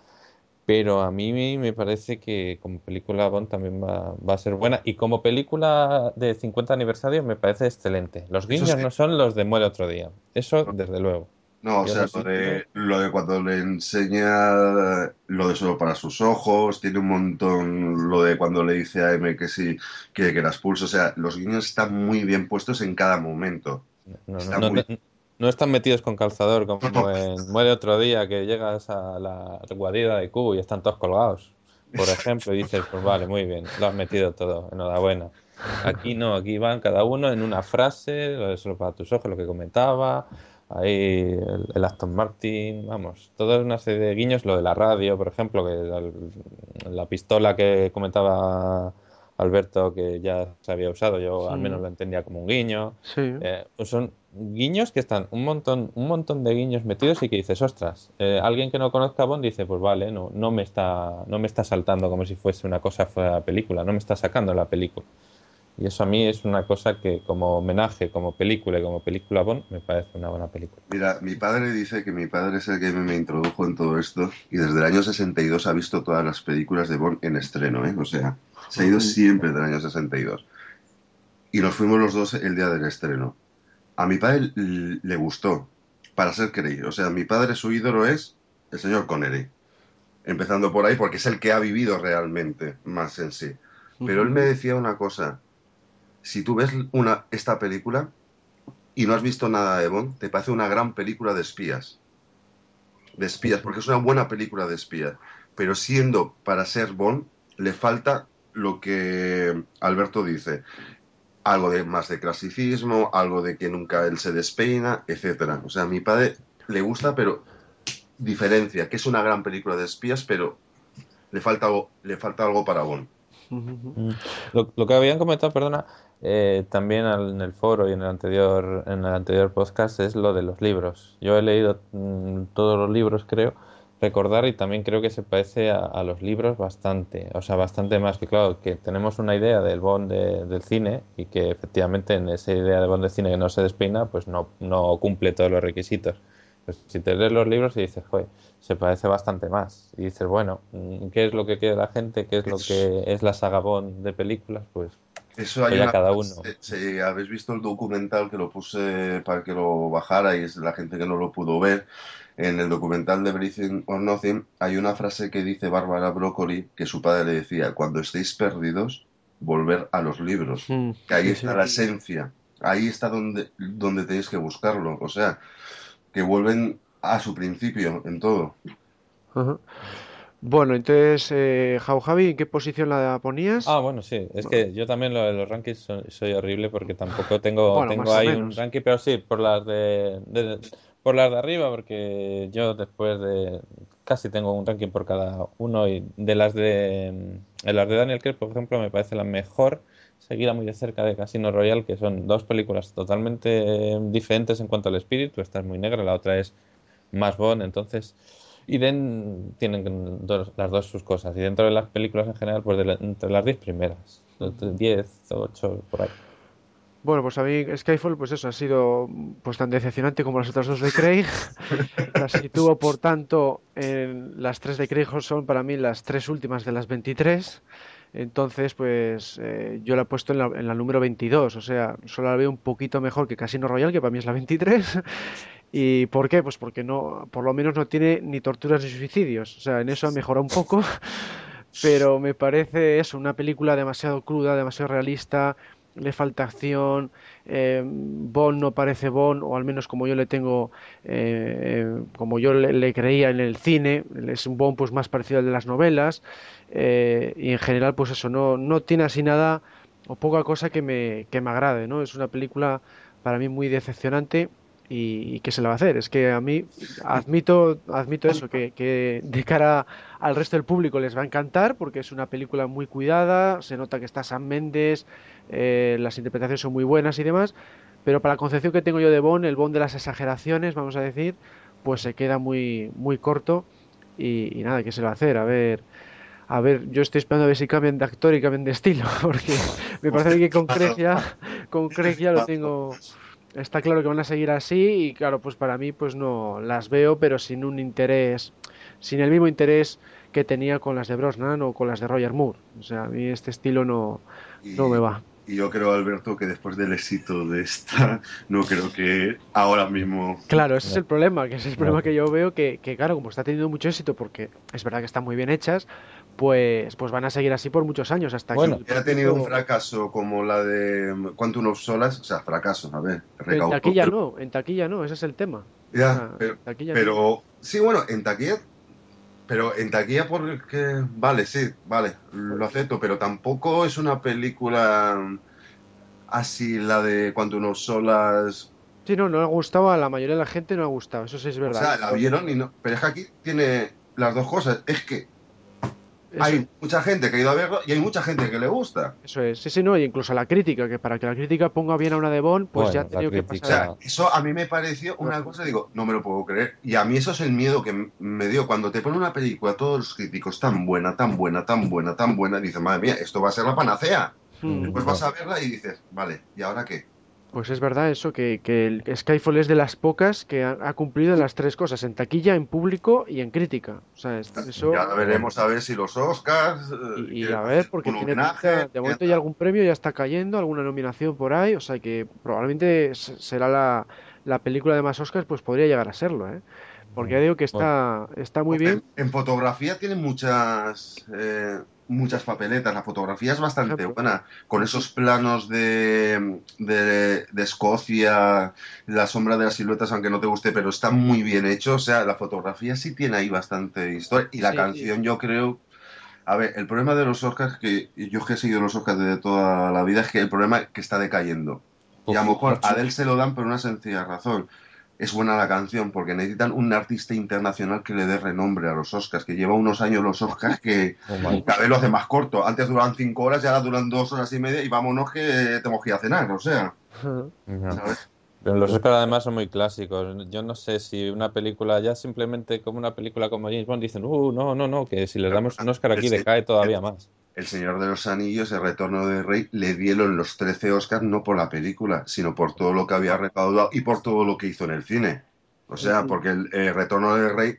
pero a mí me parece que como película Bond también va, va a ser buena. Y como película de 50 aniversario me parece excelente. Los guiños no son los de Muere otro día. Eso, desde luego. No, o sea, lo de, lo de cuando le enseña lo de solo para sus ojos, tiene un montón, lo de cuando le dice a M que sí, que, que las pulsa, o sea, los guiños están muy bien puestos en cada momento. No, no, muy- no- están metidos con calzador como en Muere otro día, que llegas a la guarida de Q y están todos colgados, por ejemplo, y dices, pues vale, muy bien, lo has metido todo, enhorabuena. Aquí no, aquí van cada uno en una frase, lo de solo para tus ojos, lo que comentaba, ahí el, el Aston Martin, vamos, toda una serie de guiños, lo de la radio, por ejemplo, que la pistola que comentaba Alberto que ya se había usado, yo al menos lo entendía como un guiño. Sí. Eh, son guiños que están un montón, un montón de guiños metidos y que dices, ostras, eh, alguien que no conozca a Bond dice, pues vale, no, no me está, no me está saltando como si fuese una cosa fuera de la película, no me está sacando la película. Y eso a mí es una cosa que como homenaje, como película y como película Bond, me parece una buena película. Mira, mi padre dice que mi padre es el que me introdujo en todo esto y desde el año 62 ha visto todas las películas de Bond en estreno, ¿eh? O sea, se ha ido siempre del año 62. Y nos fuimos los dos el día del estreno. A mi padre le gustó, para ser creído. O sea, mi padre su ídolo es el señor Connery. Empezando por ahí porque es el que ha vivido realmente más en sí. Pero él me decía una cosa. Si tú ves una, esta película y no has visto nada de Bond, te parece una gran película de espías. De espías, porque es una buena película de espías. Pero siendo para ser Bond, le falta lo que Alberto dice. Algo de más de clasicismo, algo de que nunca él se despeina, etcétera. O sea, a mi padre le gusta, pero diferencia, que es una gran película de espías, pero le falta algo, le falta algo para Bond. Lo, lo que habían comentado, perdona, eh, también en el foro y en el anterior, en el anterior podcast es lo de los libros. Yo he leído mm, todos los libros, creo, recordar y también creo que se parece a, los libros bastante, o sea, bastante más que claro, que tenemos una idea del Bond de- del cine y que efectivamente en esa idea de Bond del cine que no se despeina, pues no, no cumple todos los requisitos. Pues si te lees los libros y dices, joder, se parece bastante más. Y dices, bueno, mm, ¿qué es lo que quiere la gente? ¿Qué es lo que es la saga Bond de películas? Pues Eso hay Pues una- cada uno. se- se- habéis visto el documental que lo puse para que lo bajara y es la gente que no lo pudo ver. En el documental de Everything or Nothing hay una frase que dice Bárbara Broccoli que su padre le decía, cuando estéis perdidos, volver a los libros. Mm, Que ahí sí, está sí. la esencia. Ahí está donde, donde tenéis que buscarlo. O sea, que vuelven a su principio en todo. Ajá. Bueno, entonces, eh, Jau Javi, ¿en qué posición la ponías? Ah, bueno, sí. Es que yo también lo de los rankings soy, soy horrible porque tampoco tengo, Bueno, tengo ahí un ranking, pero sí, por las de, de- por las de arriba, porque yo después de casi tengo un ranking por cada uno y de las de, de las de Daniel Craig, por ejemplo, me parece la mejor, seguida muy de cerca de Casino Royale, que son dos películas totalmente diferentes en cuanto al espíritu. Esta es muy negra, la otra es más Bond, entonces y den, tienen dos- las dos sus cosas. Y dentro de las películas en general, pues de la- entre las 10 primeras, 10, 8, por ahí. Bueno, pues a mí Skyfall, pues eso, ha sido pues tan decepcionante como las otras dos de Craig. Las sitúo, por tanto, en las tres de Craig son para mí las tres últimas de las 23. Entonces, pues eh, yo la he puesto en la, en la número 22, o sea, solo la veo un poquito mejor que Casino Royale, que para mí es la 23. ¿Y por qué? Pues porque no, por lo menos no tiene ni torturas ni suicidios. O sea, en eso ha mejorado un poco. Pero me parece eso, una película demasiado cruda, demasiado realista, le falta acción, eh, Bond no parece Bond, o al menos como yo le tengo, eh, como yo le, le creía en el cine, es un Bond pues más parecido al de las novelas, eh, y en general pues eso, no, no tiene así nada o poca cosa que me, que me agrade, ¿no? Es una película para mí muy decepcionante y, ¿qué se le va a hacer? Es que a mí admito, admito eso, que, que de cara al resto del público les va a encantar porque es una película muy cuidada, se nota que está Sam Mendes, eh, las interpretaciones son muy buenas y demás, pero para la concepción que tengo yo de Bond, el Bond de las exageraciones, vamos a decir, pues se queda muy, muy corto y, y nada, ¿qué se le va a hacer? A ver, a ver, yo estoy esperando a ver si cambian de actor y cambian de estilo, porque me parece que con Craig ya, con Craig ya lo tengo, está claro que van a seguir así y claro, pues para mí pues no las veo, pero sin un interés, sin el mismo interés que tenía con las de Brosnan o con las de Roger Moore. O sea, a mí este estilo no, Y, no me va. Y yo creo, Alberto, que después del éxito de esta, no creo que ahora mismo. Claro, ese es el problema, que ese es el problema que yo veo que, que, claro, como está teniendo mucho éxito, porque es verdad que están muy bien hechas, pues, pues van a seguir así por muchos años hasta bueno, que. ha tenido un fracaso como la de Quantum of Solas, o sea, fracaso, a ver. En taquilla no, en taquilla no, ese es el tema. Ya, o sea, pero, pero no. sí, bueno, en taquilla pero en taquilla porque... Vale, sí, vale, lo acepto, pero tampoco es una película así la de cuando uno solas... Sí, no, no ha gustado, a la mayoría de la gente no ha gustado, eso sí es verdad. O sea, la vieron y no... Pero es que aquí tiene las dos cosas, es que eso. hay mucha gente que ha ido a verlo y hay mucha gente que le gusta. Eso es, sí, sí, no, y incluso la crítica, que para que la crítica ponga bien a una de Bond, pues bueno, ya ha tenido que pasar. O sea, eso a mí me pareció una cosa, digo, no me lo puedo creer. Y a mí eso es el miedo que me dio cuando te pone una película, todos los críticos, tan buena, tan buena, tan buena, tan buena, dices, madre mía, esto va a ser la panacea. Hmm. Después vas a verla y dices, vale, ¿y ahora qué? Pues es verdad eso, que, que el Skyfall es de las pocas que ha, ha, cumplido las tres cosas, en taquilla, en público y en crítica. O sea, eso... Ya veremos a ver si los Oscars... Y, y a ver, porque tiene de momento ya algún premio ya está cayendo, alguna nominación por ahí, o sea que probablemente será la, la película de más Oscars, pues podría llegar a serlo, ¿eh? Porque ya digo que está, está muy bien. En, en fotografía tiene muchas... Eh muchas papeletas. La fotografía es bastante buena, con esos planos de, de, de, Escocia, la sombra de las siluetas, aunque no te guste, pero está muy bien hecho. O sea, la fotografía sí tiene ahí bastante historia. Y la sí, canción, sí. yo creo. A ver, el problema de los Oscars, que yo que he seguido los Oscars de toda la vida, es que el problema es que está decayendo. Y a lo mejor a Adele se lo dan por una sencilla razón es buena la canción porque necesitan un artista internacional que le dé renombre a los Oscars, que lleva unos años los Oscars que oh cada vez lo hace más corto. Antes duraban cinco horas y ahora duran dos horas y media y vámonos que tenemos que ir a cenar, o sea. ¿sabes? Pero los Oscars además son muy clásicos. Yo no sé si una película, ya simplemente como una película como James Bond, dicen, uh, no, no, no, que si les damos un Oscar aquí decae todavía más. El Señor de los Anillos, El Retorno del Rey, le dieron los 13 Oscars no por la película, sino por todo lo que había recaudado y por todo lo que hizo en el cine. O sea, porque el, el Retorno del Rey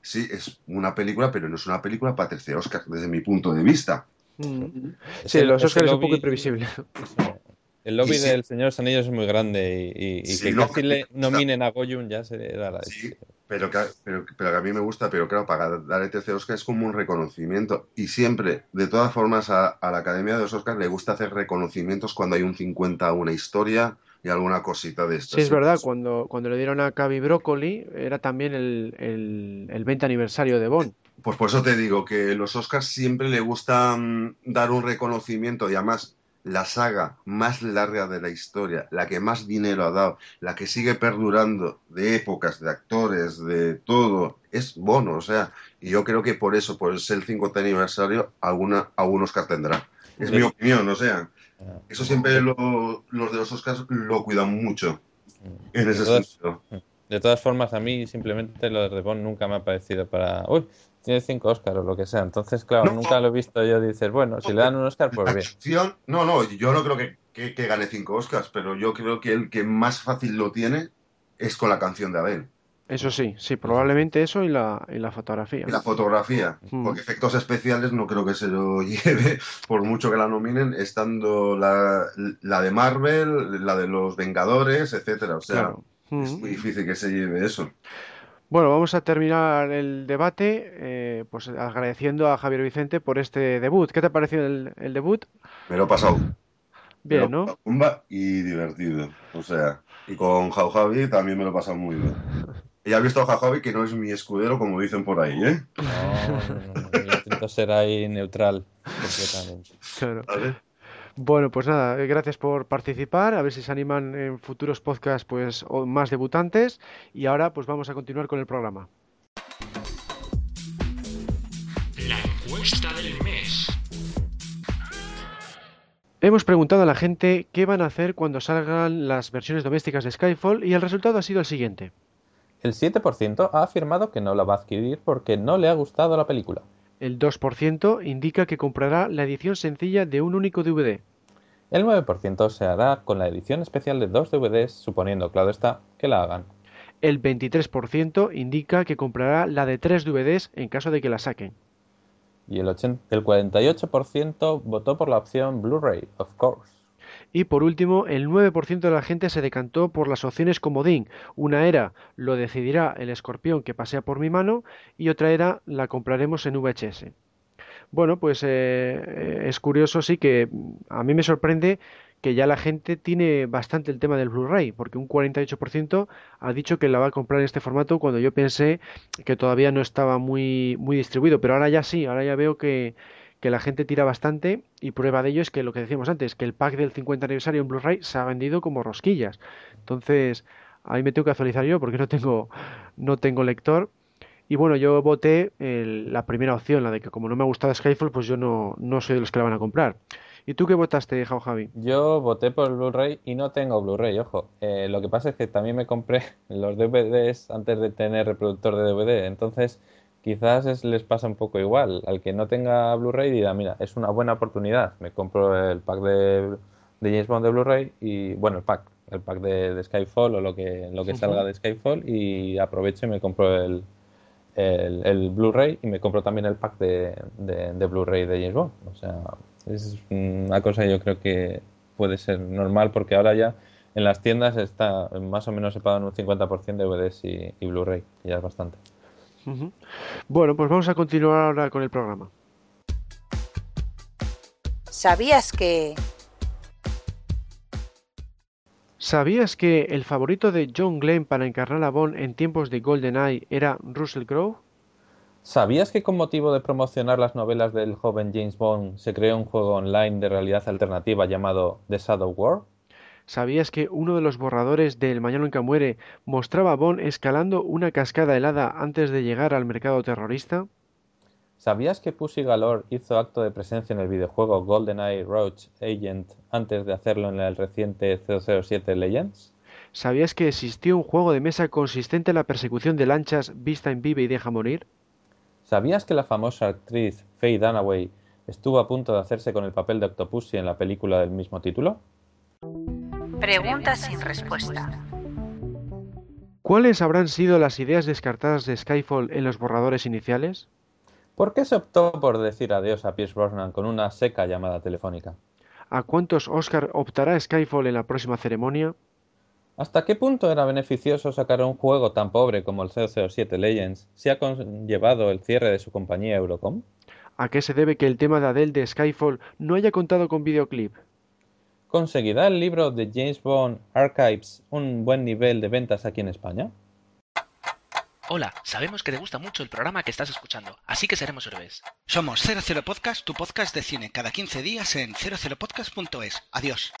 sí es una película, pero no es una película para 13 Oscars, desde mi punto de vista. Mm. Sí, los Oscars es un poco imprevisible. El lobby sí, del Señor de los Anillos es muy grande y, y, y sí, que no, casi le nominen a Goyun ya se da la sí, pero que, pero, pero que a mí me gusta, pero claro, para dar el tercer Oscar es como un reconocimiento. Y siempre, de todas formas, a, a la Academia de los Oscars le gusta hacer reconocimientos cuando hay un 50 a una historia y alguna cosita de esto. Sí, es verdad, cuando, cuando le dieron a Cavi Broccoli era también el, el, el 20 aniversario de Bond. Pues por eso te digo que los Oscars siempre le gusta um, dar un reconocimiento y además la saga más larga de la historia, la que más dinero ha dado, la que sigue perdurando de épocas, de actores, de todo, es Bono, o sea, y yo creo que por eso, por ser el 50 aniversario, alguna, algún Oscar tendrá. Es sí. mi opinión, o sea, eso siempre lo, los de los Oscars lo cuidan mucho, en ese de todas, sentido. De todas formas, a mí simplemente lo de Bond nunca me ha parecido para... Uy, tiene cinco Oscars o lo que sea. Entonces, claro, no, nunca lo he visto yo. Dices, bueno, si le dan un Oscar, pues bien. Acción, no, no, yo no creo que, que, que, gane cinco Oscars, pero yo creo que el que más fácil lo tiene es con la canción de Adele. Eso sí, sí, probablemente eso y la, y la fotografía. Y la fotografía, mm. porque efectos especiales no creo que se lo lleve, por mucho que la nominen, estando la, la de Marvel, la de los Vengadores, etcétera. O sea, claro. mm. es muy difícil que se lleve eso. Bueno, vamos a terminar el debate eh, pues agradeciendo a Javier Vicente por este debut. ¿Qué te ha parecido el, el debut? Me lo he pasado. Bien, ¿no? Y divertido. O sea, y con Jau Javi también me lo he pasado muy bien. Y ha visto a Jau Javi que no es mi escudero, como dicen por ahí, ¿eh? No, no, no. Yo intento ser ahí neutral completamente. Claro. ¿Vale? Bueno, pues nada, gracias por participar, a ver si se animan en futuros podcasts pues más debutantes y ahora pues vamos a continuar con el programa. La encuesta del mes. Hemos preguntado a la gente qué van a hacer cuando salgan las versiones domésticas de Skyfall y el resultado ha sido el siguiente. El 7% ha afirmado que no la va a adquirir porque no le ha gustado la película. El 2% indica que comprará la edición sencilla de un único DVD. El 9% se hará con la edición especial de dos DVDs, suponiendo, claro está, que la hagan. El 23% indica que comprará la de tres DVDs en caso de que la saquen. Y el, 80, el 48% votó por la opción Blu-ray, of course. Y por último, el 9% de la gente se decantó por las opciones comodín. Una era lo decidirá el escorpión que pasea por mi mano y otra era la compraremos en VHS. Bueno, pues eh, es curioso, sí, que a mí me sorprende que ya la gente tiene bastante el tema del Blu-ray, porque un 48% ha dicho que la va a comprar en este formato cuando yo pensé que todavía no estaba muy, muy distribuido, pero ahora ya sí, ahora ya veo que, que la gente tira bastante y prueba de ello es que lo que decíamos antes, que el pack del 50 aniversario en Blu-ray se ha vendido como rosquillas. Entonces, ahí me tengo que actualizar yo porque no tengo, no tengo lector. Y bueno, yo voté la primera opción, la de que como no me ha gustado Skyfall, pues yo no, no soy de los que la van a comprar. ¿Y tú qué votaste, Jao Javi? Yo voté por Blu-ray y no tengo Blu-ray, ojo. Eh, lo que pasa es que también me compré los DVDs antes de tener reproductor de DVD. Entonces, quizás les pasa un poco igual. Al que no tenga Blu-ray dirá, mira, es una buena oportunidad. Me compro el pack de, de James Bond de Blu-ray y, bueno, el pack, el pack de, Skyfall o lo que, lo que salga de Skyfall y aprovecho y me compro el, el, Blu-ray y me compro también el pack de, de Blu-ray de James Bond. O sea, es una cosa que yo creo que puede ser normal porque ahora ya en las tiendas está más o menos se pagan un 50% de DVDs y, y Blu-ray, ya es bastante. Bueno, pues vamos a continuar ahora con el programa. ¿Sabías que... ¿Sabías que el favorito de John Glenn para encarnar a Bond en tiempos de GoldenEye era Russell Crowe? ¿Sabías que con motivo de promocionar las novelas del joven James Bond se creó un juego online de realidad alternativa llamado The Shadow War? ¿Sabías que uno de los borradores del Mañana Nunca Muere mostraba a Bond escalando una cascada helada antes de llegar al mercado terrorista? ¿Sabías que Pussy Galore hizo acto de presencia en el videojuego GoldenEye Roach Agent antes de hacerlo en el reciente 007 Legends? ¿Sabías que existió un juego de mesa consistente en la persecución de lanchas vista en vive y deja morir? ¿Sabías que la famosa actriz Faye Dunaway estuvo a punto de hacerse con el papel de Octopussy en la película del mismo título? Pregunta sin respuesta. ¿Cuáles habrán sido las ideas descartadas de Skyfall en los borradores iniciales? ¿Por qué se optó por decir adiós a Pierce Brosnan con una seca llamada telefónica? ¿A cuántos Oscar optará Skyfall en la próxima ceremonia? ¿Hasta qué punto era beneficioso sacar un juego tan pobre como el 007 Legends si ha conllevado el cierre de su compañía Eurocom? ¿A qué se debe que el tema de Adele de Skyfall no haya contado con videoclip? ¿Conseguirá el libro de James Bond Archives un buen nivel de ventas aquí en España? Hola, sabemos que te gusta mucho el programa que estás escuchando, así que seremos héroes. Somos 00 Podcast, tu podcast de cine, cada 15 días en 00podcast.es. Adiós.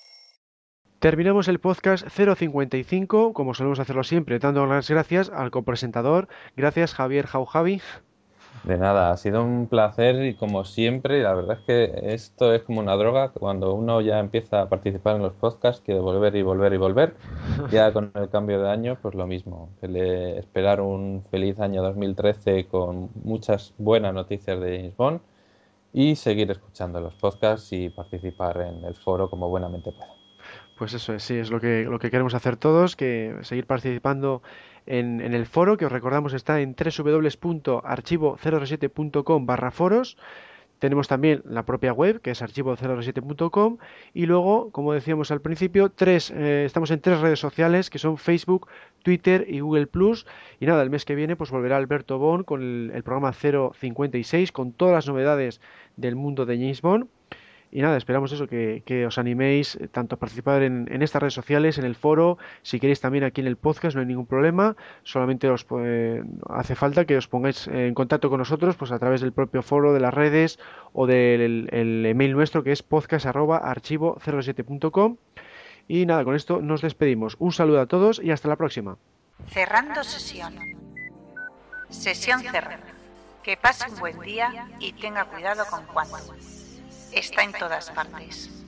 Terminamos el podcast 055, como solemos hacerlo siempre, dando las gracias al copresentador. Gracias, Javier Jaujavi. De nada, ha sido un placer y como siempre, la verdad es que esto es como una droga, cuando uno ya empieza a participar en los podcasts, quiere volver y volver y volver, ya con el cambio de año, pues lo mismo, esperar un feliz año 2013 con muchas buenas noticias de James Bond y seguir escuchando los podcasts y participar en el foro como buenamente pueda. Pues eso es, sí, es lo que, lo que queremos hacer todos, que seguir participando en, el foro, que os recordamos está en www.archivo007.com barra foros. Tenemos también la propia web, que es archivo007.com. Y luego, como decíamos al principio, tres, eh, estamos en tres redes sociales, que son Facebook, Twitter y Google. Y nada, el mes que viene pues volverá Alberto Bon con el, el programa 056, con todas las novedades del mundo de James Bond. Y nada, esperamos eso, que, os animéis eh, tanto a participar en, estas redes sociales, en el foro, si queréis también aquí en el podcast, no hay ningún problema, solamente os hace falta que os pongáis en contacto con nosotros pues a través del propio foro, de las redes o del email nuestro que es podcast.archivo07.com. Y nada, con esto nos despedimos. Un saludo a todos y hasta la próxima. Cerrando sesión. Sesión cerrada. Que pase un buen día y tenga cuidado con cuánto está en todas partes.